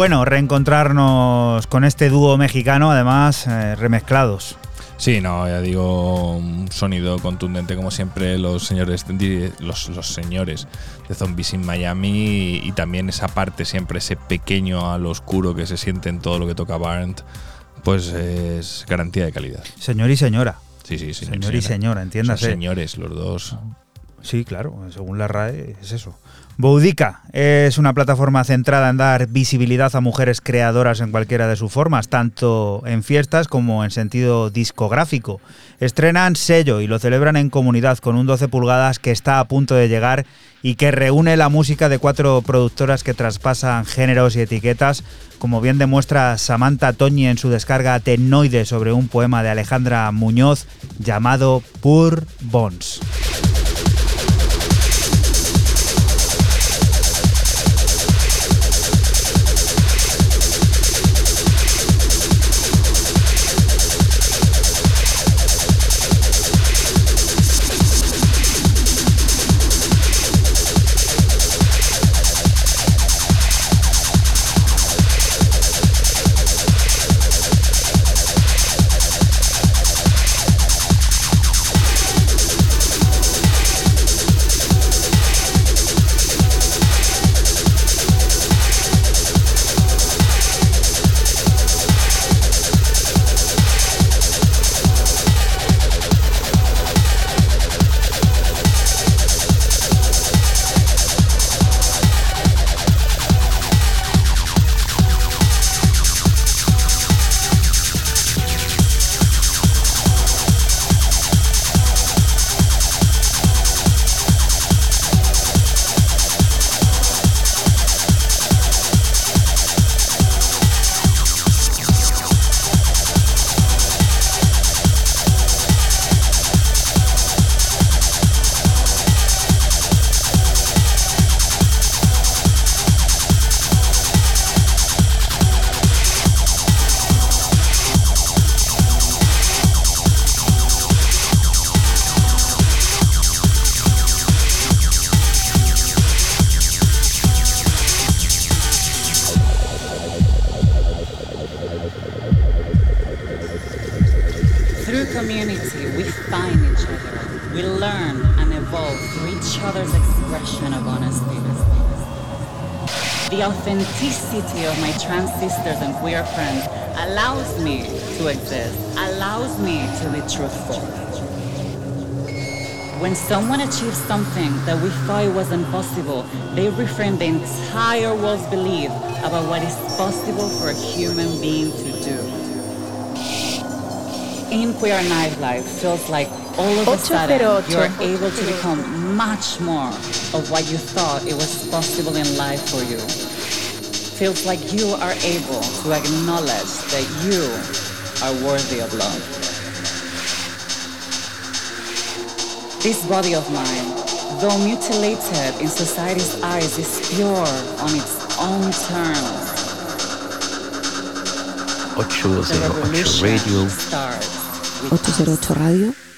Bueno, reencontrarnos con este dúo mexicano, además eh, remezclados. Sí, no, ya digo, un sonido contundente como siempre los señores de- los, los señores de Zombies in Miami y, y también esa parte siempre ese pequeño al oscuro que se siente en todo lo que toca Barnt, pues es garantía de calidad. Señor y señora. Sí, sí, señor, Señor y señora, entiéndase. Son señores los dos. Sí, claro, según la RAE es eso. Boudica es una plataforma centrada en dar visibilidad a mujeres creadoras en cualquiera de sus formas, tanto en fiestas como en sentido discográfico. estrenan sello y lo celebran en comunidad con un 12 pulgadas que está a punto de llegar y que reúne la música de cuatro productoras que traspasan géneros y etiquetas, como bien demuestra Samantha Toñi en su descarga Tenoide sobre un poema de Alejandra Muñoz llamado Pur Bones. Authenticity of my trans sisters and queer friends allows me to exist, allows me to be truthful. When someone achieves something that we thought was impossible, they reframe the entire world's belief about what is possible for a human being to do. In queer nightlife feels like all of a sudden you are able to become much more of what you thought it was possible in life for you. Feels like you are able to acknowledge that you are worthy of love. This body of mine, though mutilated in society's eyes, is pure on its own terms. 808 The revolution Radio. starts with us. 808 Radio.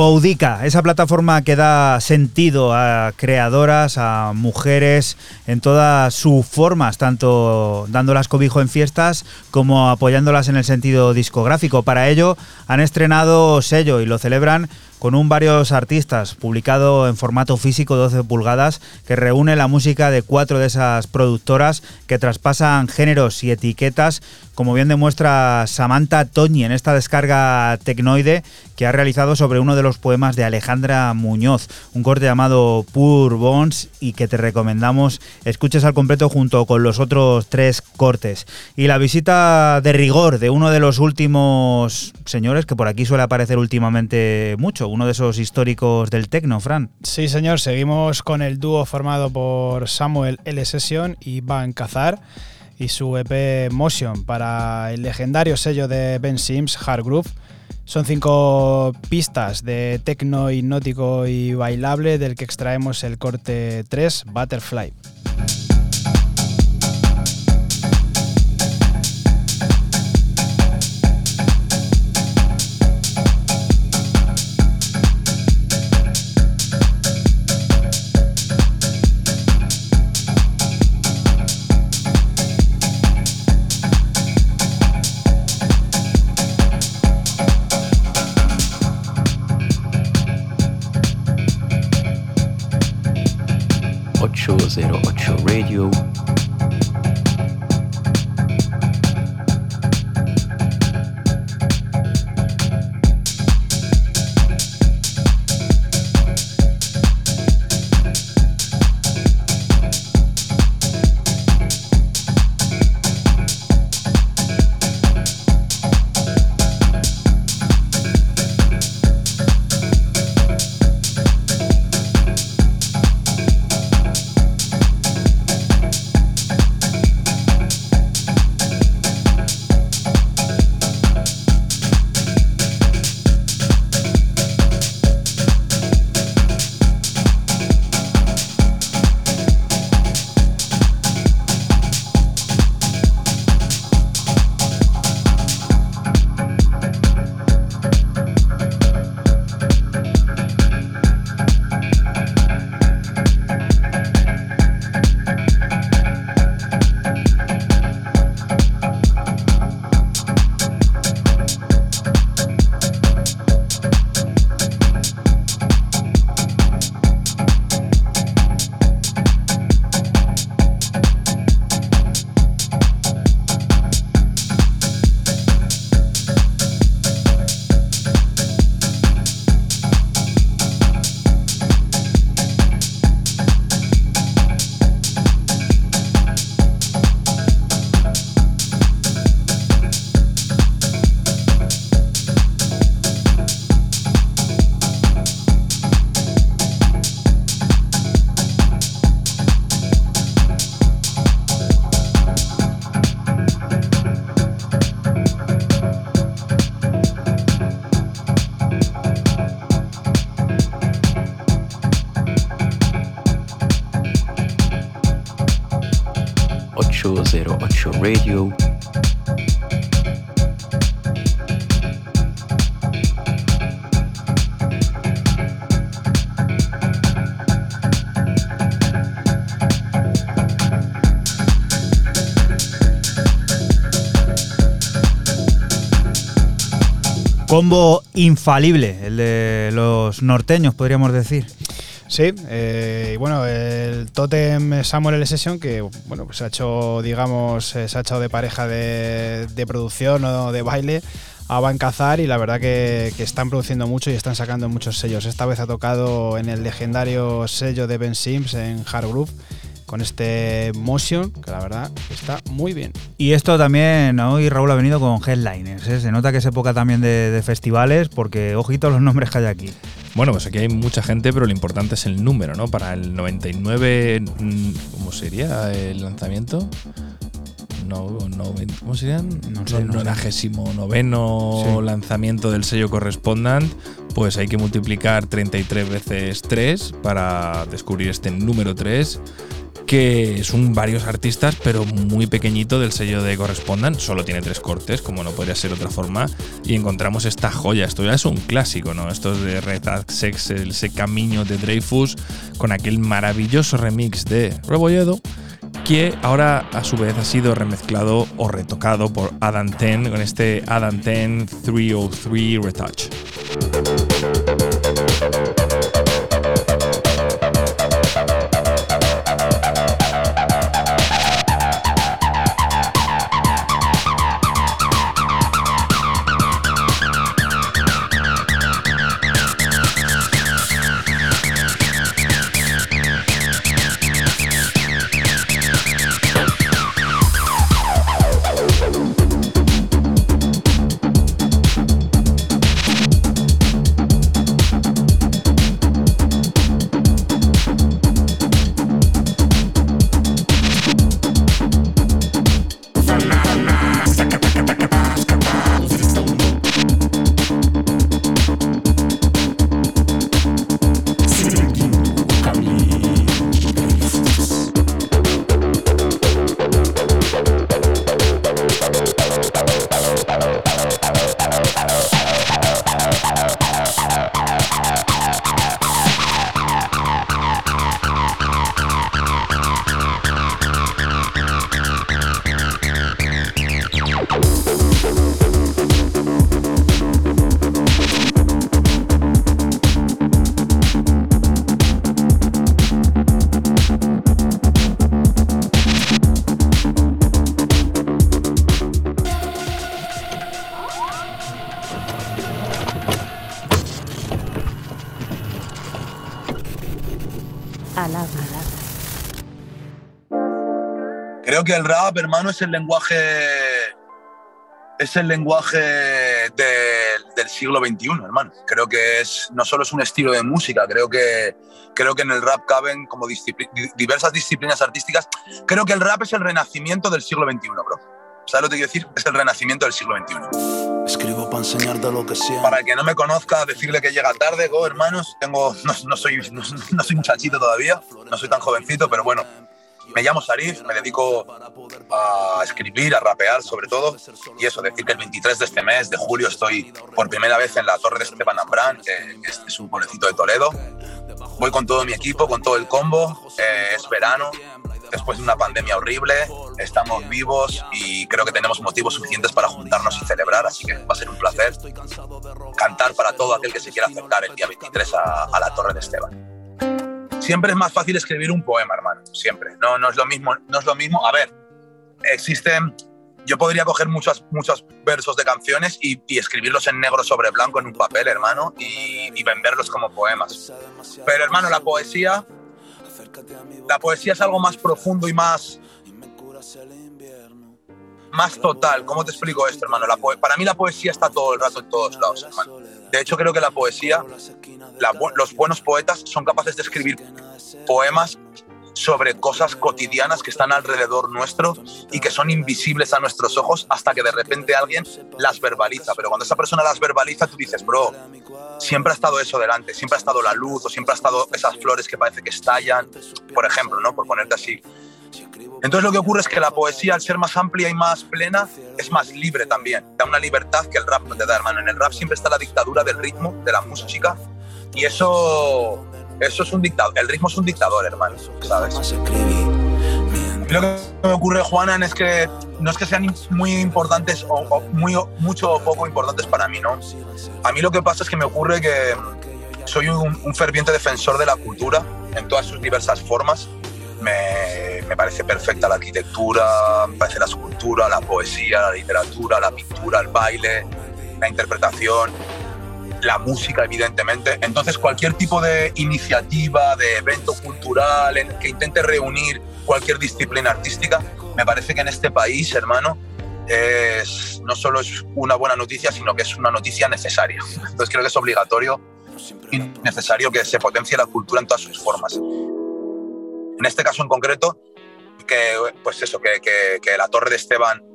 Boudica, esa plataforma que da sentido a creadoras, a mujeres en todas sus formas, tanto dándolas cobijo en fiestas como apoyándolas en el sentido discográfico. Para ello han estrenado sello y lo celebran con un varios artistas, publicado en formato físico 12 pulgadas, que reúne la música de cuatro de esas productoras que traspasan géneros y etiquetas, como bien demuestra Samantha Toñi en esta descarga tecnoide que ha realizado sobre uno de los poemas de Alejandra Muñoz, un corte llamado Pur Bones y que te recomendamos escuches al completo junto con los otros tres cortes. Y la visita de rigor de uno de los últimos señores que por aquí suele aparecer últimamente mucho, uno de esos históricos del tecno, Fran. Sí, señor, seguimos con el dúo formado por Samuel L. Session y Van Cazar y su EP Motion para el legendario sello de Ben Sims, Hard Groove. Son cinco pistas de tecno hipnótico y bailable del que extraemos el corte 3, Butterfly. Radio. Combo infalible, el de los norteños, podríamos decir. Sí, eh, Totem Samuel L. Session, que bueno, pues se ha hecho, digamos, eh, se ha echado de pareja de, producción o de baile a Van Cazar y la verdad que, están produciendo mucho y están sacando muchos sellos. Esta vez ha tocado en el legendario sello de Ben Sims en Hard Groove con este Motion, que la verdad está muy bien. Y esto también, hoy Raúl ha venido con headliners. ¿eh? Se nota que es época también de festivales, porque ojito los nombres que hay aquí. Bueno, pues aquí hay mucha gente, pero lo importante es el número, ¿no? Para el 99, mm, ¿cómo sería el lanzamiento? No, no, ¿Cómo serían? No sé, no sé. 99 Sí. lanzamiento del sello correspondant, pues hay que multiplicar 33 veces 3 para descubrir este número 3 que son varios artistas, pero muy pequeñito del sello de Correspondan. Solo tiene tres cortes, como no podría ser otra forma. Y encontramos esta joya. Esto ya es un clásico, ¿no? Esto es de Red Sex, ese camino de Dreyfus, con aquel maravilloso remix de Rebolledo, que ahora a su vez ha sido remezclado o retocado por Adam Ten con este Adam Ten 303 Retouch. Creo que el rap, hermano, es el lenguaje. Es el lenguaje del, del siglo XXI, hermano. Creo que es, no solo es un estilo de música, creo que, creo que en el rap caben como discipli- di- diversas disciplinas artísticas. Creo que el rap es el renacimiento del siglo XXI, bro. ¿Sabes lo que quiero decir? Es el renacimiento del siglo XXI. Escribo para enseñarte lo que siento. Para el que no me conozca, decirle que llega tarde, go, hermanos. Tengo, no, no soy, no, no soy muchachito todavía, no soy tan jovencito, pero bueno, Me dedico a escribir, a rapear sobre todo. Y eso, decir que el 23 de este mes, de julio, estoy por primera vez en la Torre de Esteban Ambrán, que es, es un pueblecito de Toledo. Voy con todo mi equipo, con todo el combo. Eh, es verano, después de una pandemia horrible, estamos vivos y creo que tenemos motivos suficientes para juntarnos y celebrar, así que va a ser un placer cantar para todo aquel que se quiera acercar el día 23 a, a la Torre de Esteban. Siempre es más fácil escribir un poema, hermano, siempre. No, no es lo mismo, no es lo mismo. A ver, existen yo podría coger muchos, muchos versos de canciones y, y escribirlos en negro sobre blanco en un papel, hermano, y, y venderlos como poemas. Pero, hermano, la poesía, la poesía es algo más profundo y más, más total. ¿Cómo te explico esto, hermano? La para mí la poesía está todo el rato en todos lados, hermano. De hecho, creo que la poesía, la los buenos poetas son capaces de escribir poemas sobre cosas cotidianas que están alrededor nuestro y que son invisibles a nuestros ojos hasta que de repente alguien las verbaliza. Pero cuando esa persona las verbaliza, tú dices, bro, siempre ha estado eso delante, siempre ha estado la luz o siempre ha estado esas flores que parece que estallan, por ejemplo, ¿no? Por ponerte así. Entonces lo que ocurre es que la poesía, al ser más amplia y más plena, es más libre también. Da una libertad que el rap no te da, hermano. En el rap siempre está la dictadura del ritmo, de la música, y eso, eso es un dictador. El ritmo es un dictador, hermano, ¿sabes? Lo que me ocurre, Juanan, es que no es que sean muy importantes o, o muy, mucho o poco importantes para mí, ¿no? A mí lo que pasa es que me ocurre que soy un, un ferviente defensor de la cultura en todas sus diversas formas. Me, me, parece perfecta la arquitectura, me parece la escultura, la poesía, la literatura, la pintura, el baile, la interpretación, la música, evidentemente. Entonces, cualquier tipo de iniciativa, de evento cultural en que intente reunir cualquier disciplina artística, me parece que en este país, hermano, es, no solo es una buena noticia, sino que es una noticia necesaria. Entonces, creo que es obligatorio y necesario que se potencie la cultura en todas sus formas. En este caso en concreto, que, pues eso, que, que, que la Torre de Esteban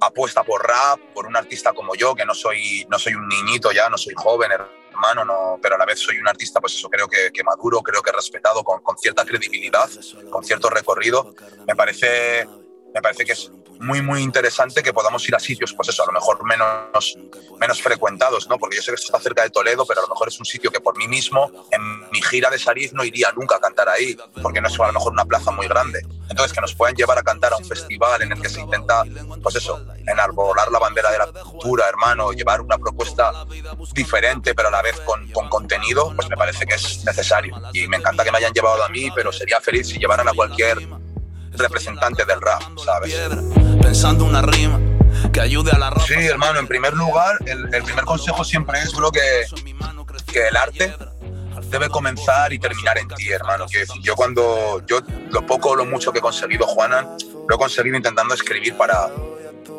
apuesta por rap, por un artista como yo, que no soy, no soy un niñito ya, no soy joven, hermano, no, pero a la vez soy un artista, pues eso, creo que, que maduro, creo que respetado, con, con, cierta credibilidad, con cierto recorrido. Me parece, me parece que es muy, muy interesante que podamos ir a sitios, pues eso, a lo mejor menos, menos frecuentados, ¿no? Porque yo sé que esto está cerca de Toledo, pero a lo mejor es un sitio que por mí mismo, en mi gira de Sariz, no iría nunca a cantar ahí, porque no es a lo mejor una plaza muy grande. Entonces, que nos puedan llevar a cantar a un festival en el que se intenta, pues eso, enarbolar la bandera de la cultura, hermano, llevar una propuesta diferente, pero a la vez con, con contenido, pues me parece que es necesario. Y me encanta que me hayan llevado a mí, pero sería feliz si llevaran a cualquier representante del rap, ¿sabes? Pensando una rima que ayude a la rap. Sí, hermano, en primer lugar, el, el primer consejo siempre es, bro, que, que el arte debe comenzar y terminar en ti, hermano. Decir, yo cuando, yo lo poco o lo mucho que he conseguido, Juanan, lo he conseguido intentando escribir para,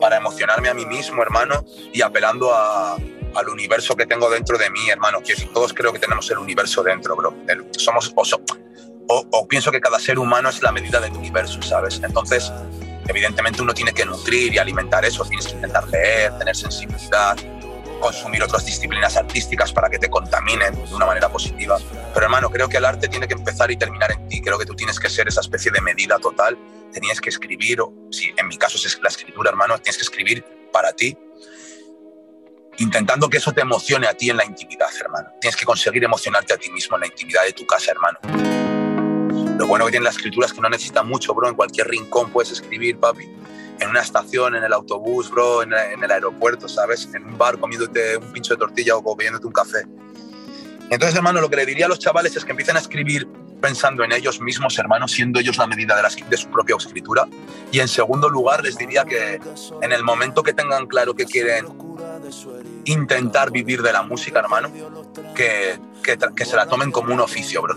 para emocionarme a mí mismo, hermano, y apelando a, al universo que tengo dentro de mí, hermano. Decir, todos creo que tenemos el universo dentro, bro. El, somos, o, o, pienso que cada ser humano es la medida del universo, ¿sabes? Entonces, evidentemente uno tiene que nutrir y alimentar eso, tienes que intentar leer, tener sensibilidad, consumir otras disciplinas artísticas para que te contaminen de una manera positiva. Pero hermano, creo que el arte tiene que empezar y terminar en ti. Creo que tú tienes que ser esa especie de medida total. Tenías que escribir, o si en mi caso es la escritura, hermano, tienes que escribir para ti, intentando que eso te emocione a ti en la intimidad, hermano. Tienes que conseguir emocionarte a ti mismo en la intimidad de tu casa, hermano. Lo bueno que tiene la escritura es que no necesita mucho, bro. En cualquier rincón puedes escribir, papi en una estación, en el autobús, bro, en, el aeropuerto, ¿sabes? En un bar comiéndote un pincho de tortilla o bebiéndote un café. Entonces, hermano, lo que le diría a los chavales es que empiecen a escribir pensando en ellos mismos, hermano, siendo ellos la medida de, su propia escritura. Y en segundo lugar, les diría que en el momento que tengan claro que quieren intentar vivir de la música, hermano, que, que se la tomen como un oficio, bro.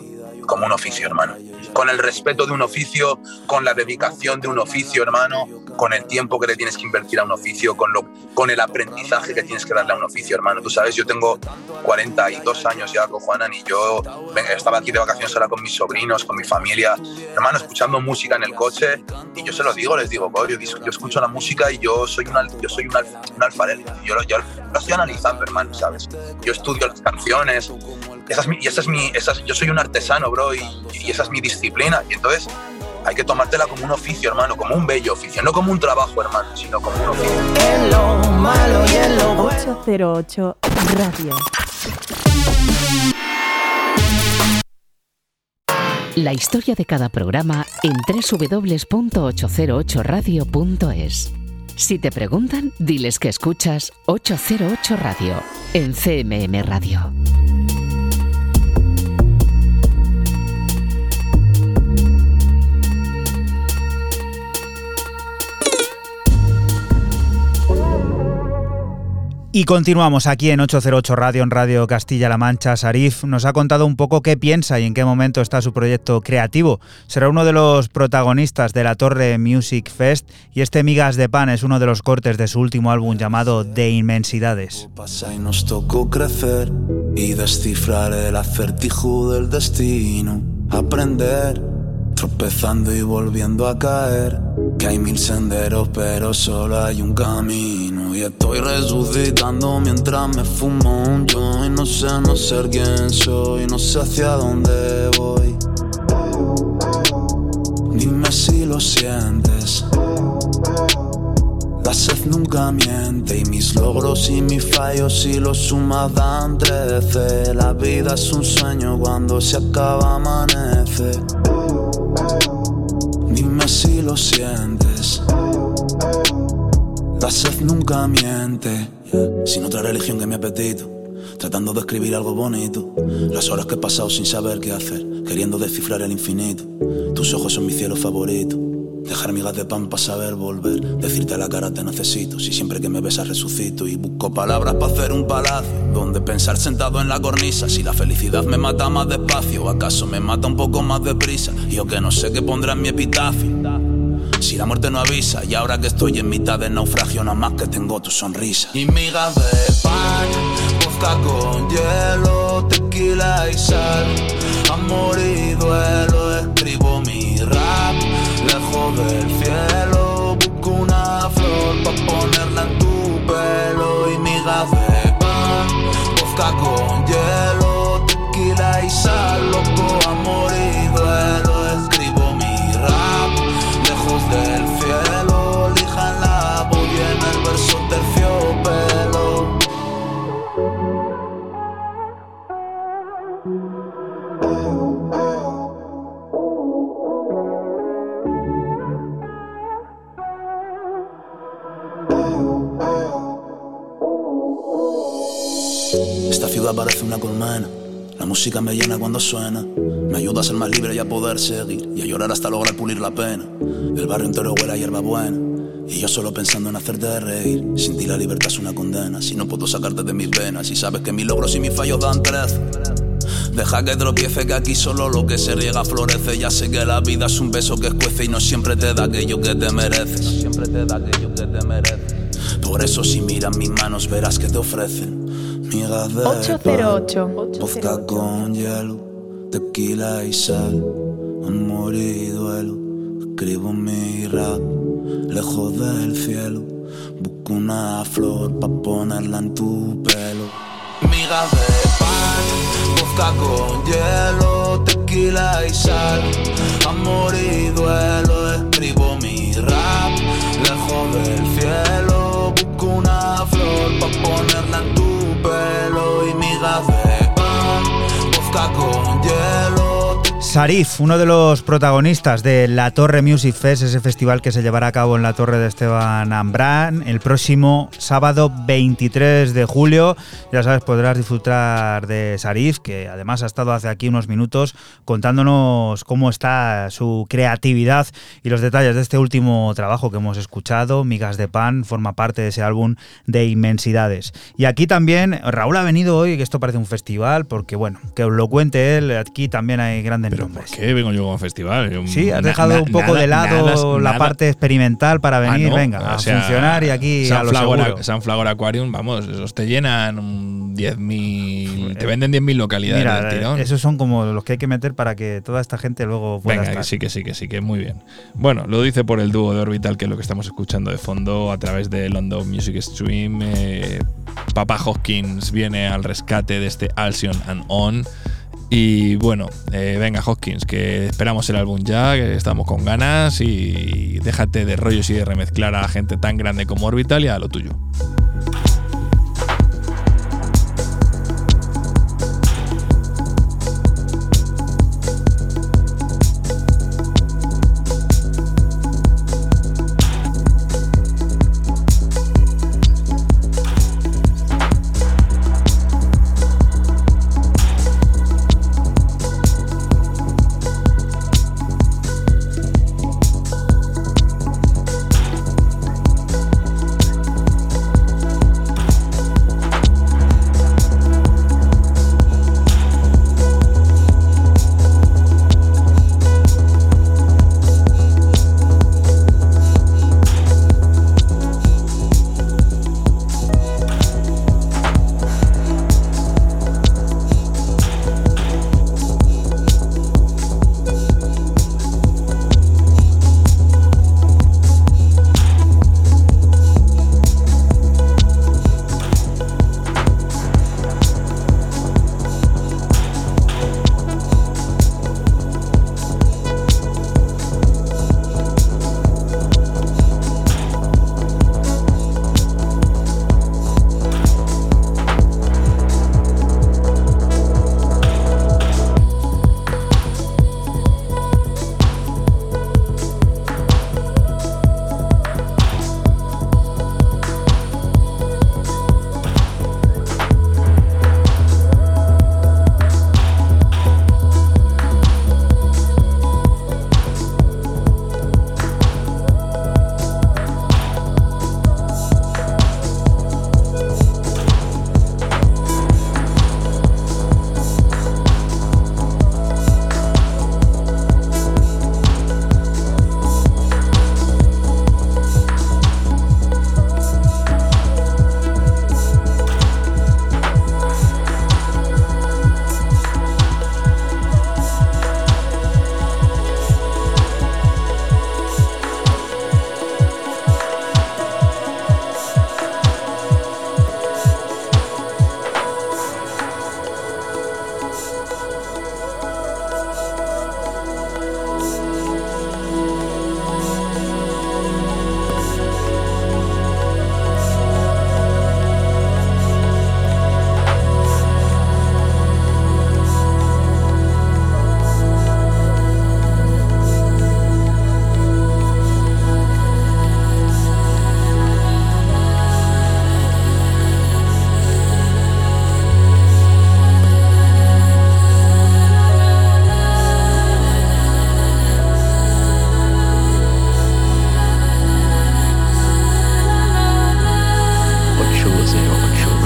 Como un oficio, hermano. Con el respeto de un oficio, con la dedicación de un oficio, hermano, con el tiempo que le tienes que invertir a un oficio, con, lo, con el aprendizaje que tienes que darle a un oficio, hermano. Tú sabes, yo tengo 42 años ya con Juanan y yo estaba aquí de vacaciones ahora con mis sobrinos, con mi familia, hermano, escuchando música en el coche. Y yo se lo digo, les digo, yo, yo escucho la música y yo soy, una, yo soy un, un alfarero, yo, yo lo estoy analizando, hermano, ¿sabes? Yo estudio las canciones, esa es mi, esa es mi, esa es, yo soy un artesano, bro, y, y esa es mi disciplina. Y entonces hay que tomártela como un oficio, hermano, como un bello oficio, no como un trabajo, hermano, sino como un oficio. En lo malo y en lo 808 Radio. La historia de cada programa en www.808radio.es. Si te preguntan, diles que escuchas 808 Radio en CMM Radio. Y continuamos aquí en 808 Radio, en Radio Castilla-La Mancha. Sarif nos ha contado un poco qué piensa y en qué momento está su proyecto creativo. Será uno de los protagonistas de la Torre Music Fest y este Migas de Pan es uno de los cortes de su último álbum llamado De Inmensidades. Pasa y nos tocó crecer y descifrar el acertijo del destino. Aprender tropezando y volviendo a caer. Que hay mil senderos, pero solo hay un camino. Y estoy resucitando mientras me fumo un joint. No sé no ser quién soy, no sé hacia dónde voy. Dime si lo sientes. La sed nunca miente y mis logros y mis fallos si los sumas dan trece. La vida es un sueño cuando se acaba amanece. Dime si lo sientes. La sed nunca miente. Sin otra religión que mi apetito. Tratando de escribir algo bonito. Las horas que he pasado sin saber qué hacer. Queriendo descifrar el infinito. Tus ojos son mi cielo favorito. Dejar migas de pan para saber volver. Decirte la cara te necesito. Si siempre que me besas resucito. Y busco palabras para hacer un palacio. Donde pensar sentado en la cornisa. Si la felicidad me mata más despacio. ¿O acaso me mata un poco más deprisa? Yo que no sé qué pondrá en mi epitafio. Si la muerte no avisa. Y ahora que estoy en mitad del naufragio. Nada más que tengo tu sonrisa. Y migas de pan. Vodka con hielo. Tequila y sal. Amor y duelo. Escribo mi rap del cielo. Busco una flor para ponerla en tu pelo una colmena. La música me llena cuando suena. Me ayuda a ser más libre y a poder seguir. Y a llorar hasta lograr pulir la pena. El barrio entero huele a hierba buena. Y yo solo pensando en hacerte reír. Sin ti la libertad es una condena. Si no puedo sacarte de mis venas. Y sabes que mis logros y mis fallos dan trece. Deja que tropiece que aquí solo lo que se riega florece. Ya sé que la vida es un beso que escuece y no siempre te da aquello que te mereces. No siempre te da aquello que te mereces. Por eso si miras mis manos verás que te ofrecen. Migas de 808. pan, vodka con hielo, tequila y sal, amor y duelo. Escribo mi rap lejos del cielo. Busco una flor pa' ponerla en tu pelo. Migas de pan, vodka con hielo, tequila y sal, amor y duelo. Escribo mi rap lejos del cielo. Sarif, uno de los protagonistas de la Torre Music Fest, ese festival que se llevará a cabo en la Torre de Esteban Ambrán el próximo sábado 23 de julio. Ya sabes, podrás disfrutar de Sarif, que además ha estado hace aquí unos minutos contándonos cómo está su creatividad y los detalles de este último trabajo que hemos escuchado. Migas de Pan forma parte de ese álbum de inmensidades. Y aquí también Raúl ha venido hoy, que esto parece un festival, porque bueno, que os lo cuente él, aquí también hay grandes ¿Pero por qué vengo yo como festival? Sí, has na- dejado na- un poco nada- de lado nada- la nada- parte experimental para Ah, venir, ¿no? venga, a O sea, funcionar y aquí a lo Sunflower, seguro. Sunflower Aquarium, vamos, esos te llenan un 10.000. Te venden 10.000 localidades Mira, del tirón. esos son como los que hay que meter para que toda esta gente luego pueda Venga, estar. sí, que sí, que sí, que muy bien. Bueno, lo dice por el dúo de Orbital, que es lo que estamos escuchando de fondo a través de London Music Stream. Eh, Papa Hopkins viene al rescate de este Alcyon and On. Y bueno, eh, venga Hopkins, que esperamos el álbum ya, que estamos con ganas y déjate de rollos y de remezclar a gente tan grande como Orbital y a lo tuyo.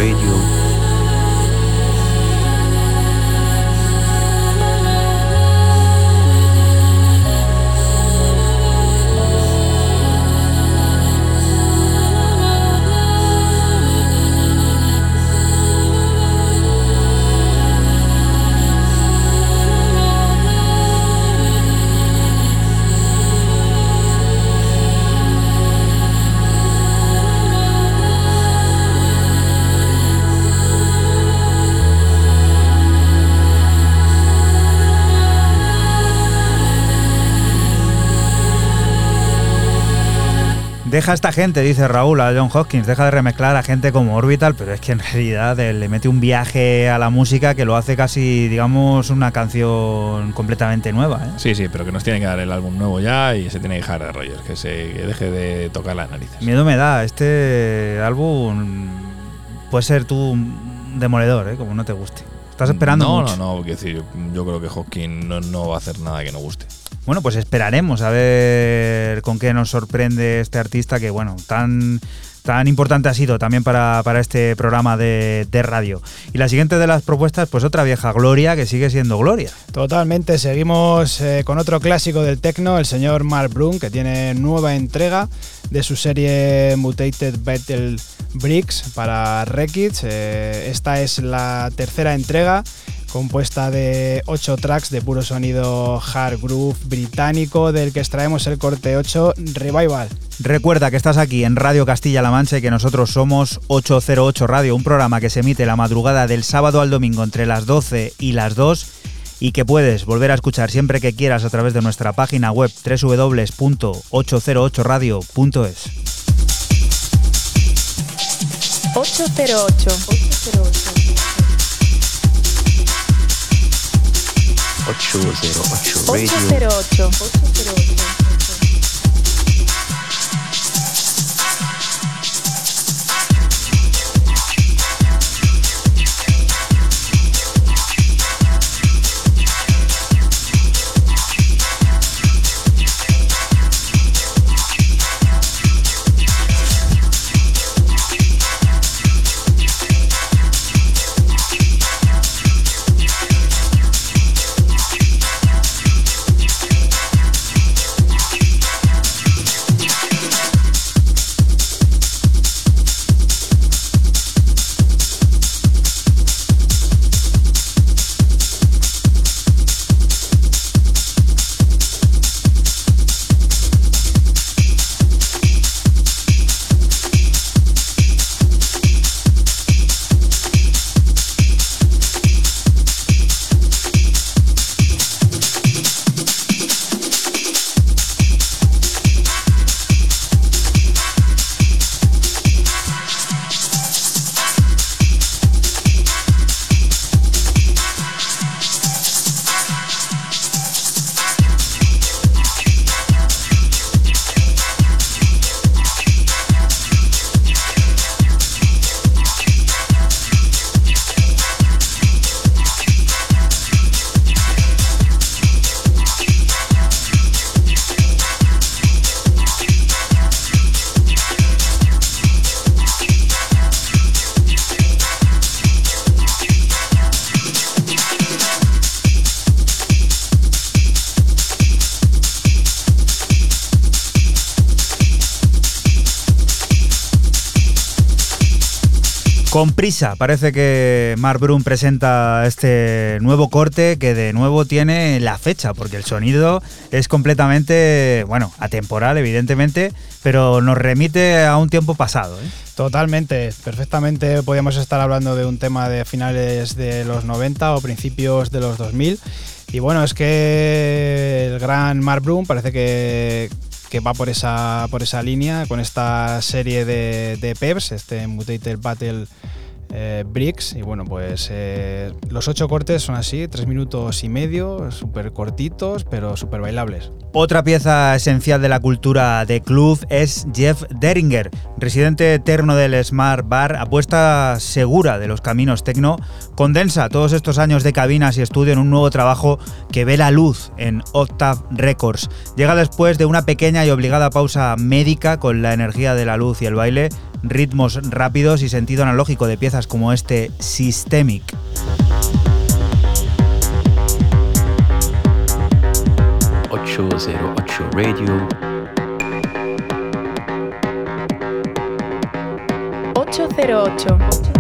Radio Deja a esta gente, dice Raúl, a John Hopkins, deja de remezclar a gente como Orbital, pero es que en realidad le mete un viaje a la música que lo hace casi, digamos, una canción completamente nueva. ¿eh? Sí, sí, pero que nos tiene que dar el álbum nuevo ya y se tiene que dejar a Rogers, que se que deje de tocar las narices. Miedo me da, este álbum puede ser tú un demoledor, ¿eh? como no te guste. Estás esperando no, mucho. No, no, quiero decir, yo creo que Hopkins no, no va a hacer nada que no guste. Bueno, pues esperaremos a ver con qué nos sorprende este artista que, bueno, tan, tan importante ha sido también para, para este programa de, radio. Y la siguiente de las propuestas, pues otra vieja gloria que sigue siendo gloria. Totalmente, seguimos eh, con otro clásico del techno, el señor Mark Brun, que tiene nueva entrega de su serie Mutated Battle Bricks para Rekids. Eh, esta es la tercera entrega compuesta de 8 tracks de puro sonido hard groove británico del que extraemos el corte 8 Revival. Recuerda que estás aquí en Radio Castilla-La Mancha y que nosotros somos 808 Radio, un programa que se emite la madrugada del sábado al domingo entre las 12 y las 2 y que puedes volver a escuchar siempre que quieras a través de nuestra página web www.808radio.es. 808. 808. 808 Radio. 808. 808. Con prisa, parece que Mark Brun presenta este nuevo corte que de nuevo tiene la fecha, porque el sonido es completamente, bueno, atemporal, evidentemente, pero nos remite a un tiempo pasado. ¿eh? Totalmente, perfectamente podríamos estar hablando de un tema de finales de los 90 o principios de los 2000. Y bueno, es que el gran Mark Brun parece que, que va por esa, por esa línea con esta serie de, de PEPs, este Mutated Battle eh, Bricks. Y bueno, pues eh, los ocho cortes son así, tres minutos y medio, súper cortitos, pero súper bailables. Otra pieza esencial de la cultura de club es Jeff Deringer, residente eterno del Smart Bar, apuesta segura de los caminos tecno, condensa todos estos años de cabinas y estudio en un nuevo trabajo que ve la luz en Octave Records. Llega después de una pequeña y obligada pausa médica con la energía de la luz y el baile, ritmos rápidos y sentido analógico de piezas como este Systemic. 808 Radio. 808.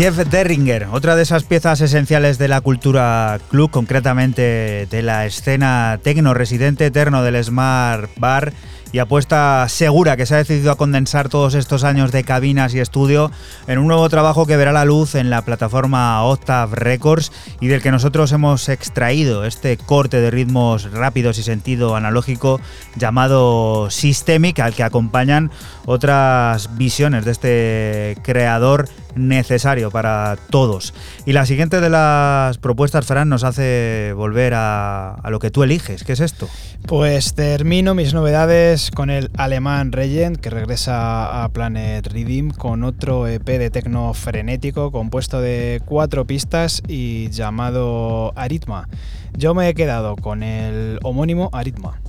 Jeff Derringer, otra de esas piezas esenciales de la cultura club, concretamente de la escena tecno residente eterno del Smart Bar y apuesta segura que se ha decidido a condensar todos estos años de cabinas y estudio en un nuevo trabajo que verá la luz en la plataforma Octave Records y del que nosotros hemos extraído este corte de ritmos rápidos y sentido analógico llamado Systemic al que acompañan otras visiones de este creador necesario para todos. Y la siguiente de las propuestas, Fran, nos hace volver a, a, lo que tú eliges. ¿Qué es esto? Pues termino mis novedades con el alemán Regent, que regresa a Planet Redeem con otro EP de tecno frenético compuesto de cuatro pistas y llamado Aritma. Yo me he quedado con el homónimo Aritma.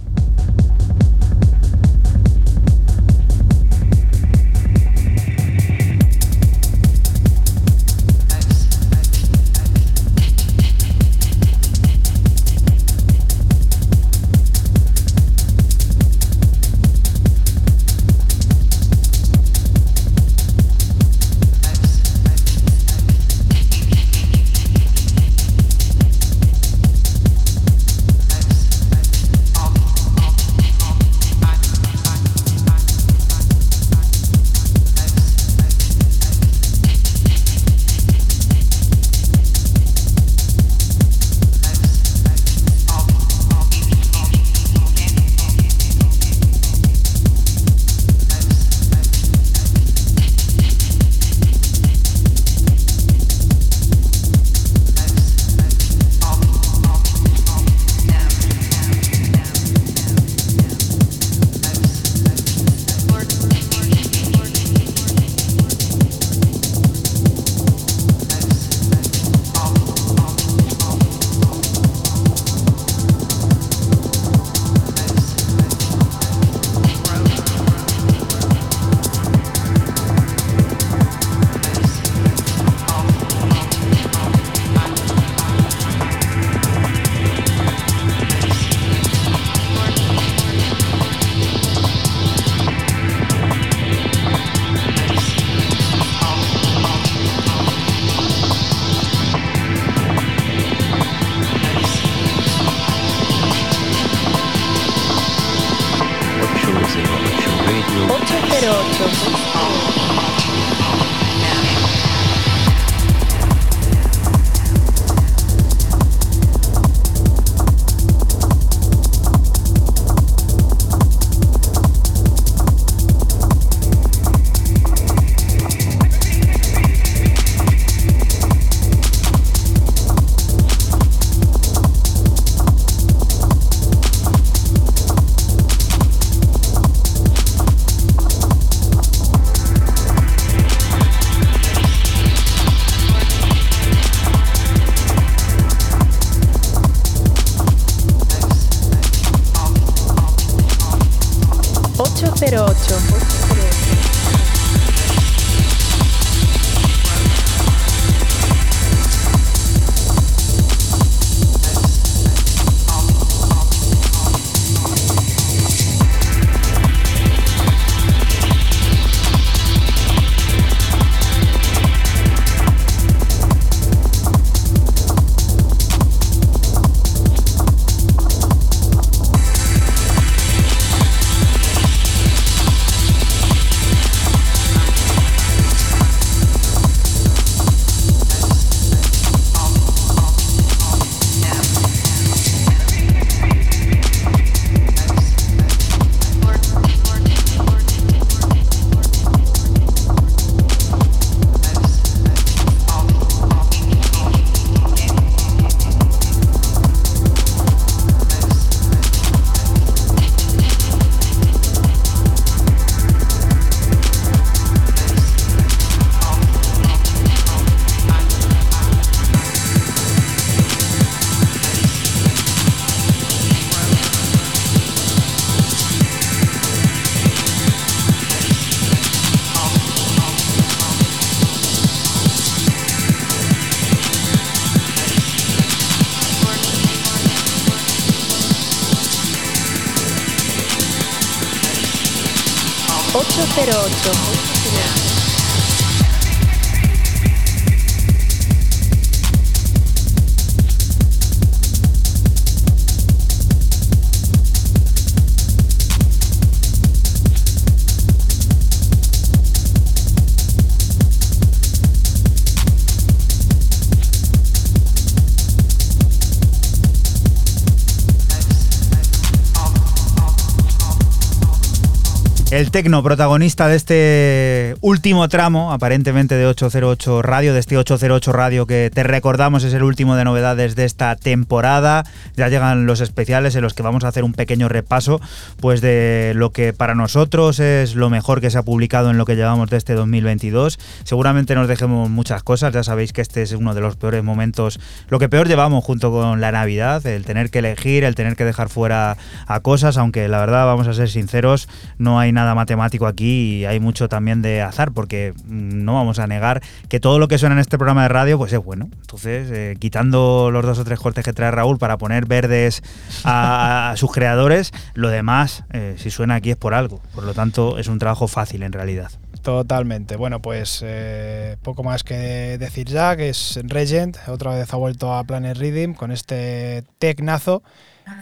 Tecno, protagonista de este último tramo, aparentemente de 808 Radio, de este 808 Radio que te recordamos es el último de novedades de esta temporada. Ya llegan los especiales en los que vamos a hacer un pequeño repaso pues de lo que para nosotros es lo mejor que se ha publicado en lo que llevamos de este 2022. Seguramente nos dejemos muchas cosas, ya sabéis que este es uno de los peores momentos, lo que peor llevamos junto con la Navidad, el tener que elegir, el tener que dejar fuera a cosas, aunque la verdad vamos a ser sinceros, no hay nada matemático aquí y hay mucho también de azar, porque mm, no vamos a negar que todo lo que suena en este programa de radio pues es bueno. Entonces, eh, quitando los dos o tres cortes que trae Raúl para poner verdes a, sus creadores, lo demás, eh, si suena aquí es por algo. Por lo tanto, es un trabajo fácil en realidad. Totalmente. Bueno, pues eh, poco más que decir ya, que es Regent, otra vez ha vuelto a Planet Rhythm con este tecnazo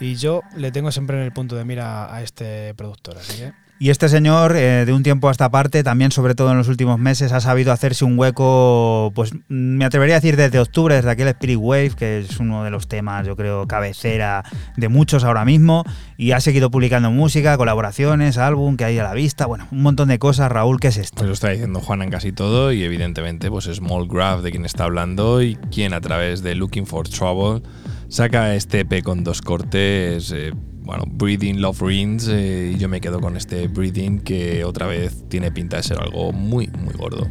y yo le tengo siempre en el punto de mira a este productor, así que... Y este señor, eh, de un tiempo a esta parte, también sobre todo en los últimos meses, ha sabido hacerse un hueco, pues me atrevería a decir desde octubre, desde aquel Spirit Wave, que es uno de los temas, yo creo, cabecera de muchos ahora mismo, y ha seguido publicando música, colaboraciones, álbum que hay a la vista, bueno, un montón de cosas. Raúl, ¿qué es esto? Pues lo está diciendo Juan en casi todo, y evidentemente, pues Small Graph de quien está hablando y quien a través de Looking for Trouble saca este EP con dos cortes. eh, bueno, Breathing Love Rings, eh, yo me quedo con este Breathing que otra vez tiene pinta de ser algo muy, muy gordo.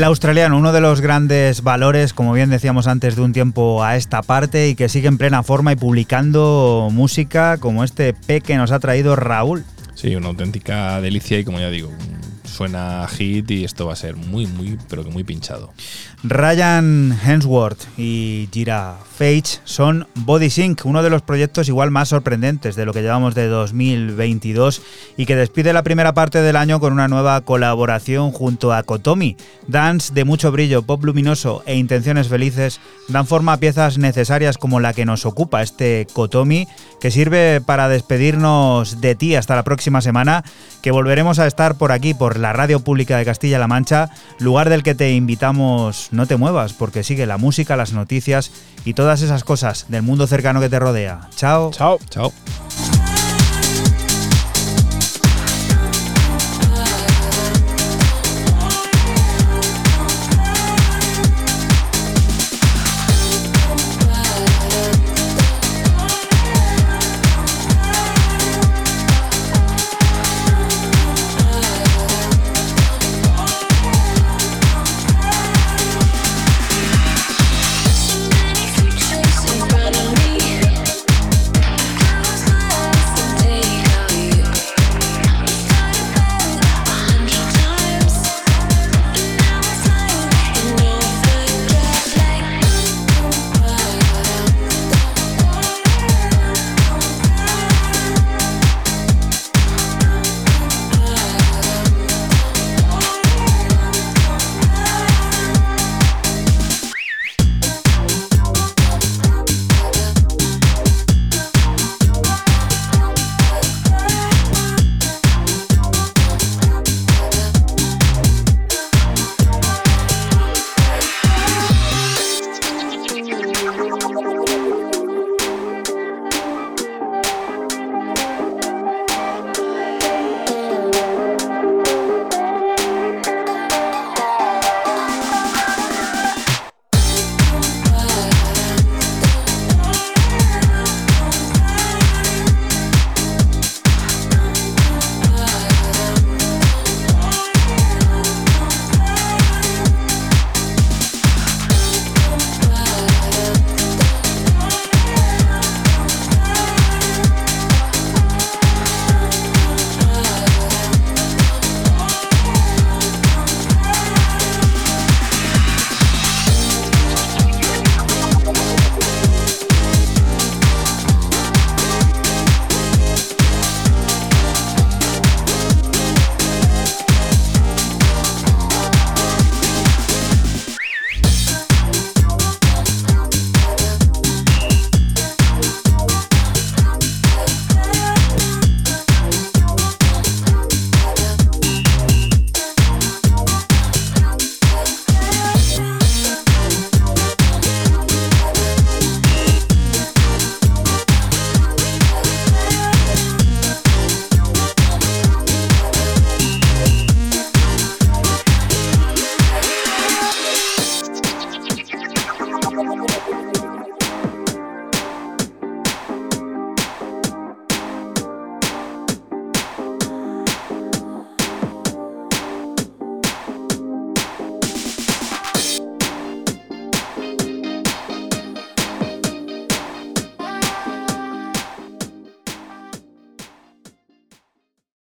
El australiano, uno de los grandes valores, como bien decíamos antes, de un tiempo a esta parte y que sigue en plena forma y publicando música como este P que nos ha traído Raúl. Sí, una auténtica delicia y como ya digo, suena hit y esto va a ser muy, muy, pero que muy pinchado. Ryan Hemsworth y Gira Fage son Body Sync, uno de los proyectos igual más sorprendentes de lo que llevamos de 2022 y que despide la primera parte del año con una nueva colaboración junto a Kotomi. Dance de mucho brillo, pop luminoso e intenciones felices dan forma a piezas necesarias como la que nos ocupa este Kotomi, que sirve para despedirnos de ti hasta la próxima semana, que volveremos a estar por aquí, por la Radio Pública de Castilla-La Mancha, lugar del que te invitamos no te muevas, porque sigue la música, las noticias y todas esas cosas del mundo cercano que te rodea. Chao. Chao. Chao.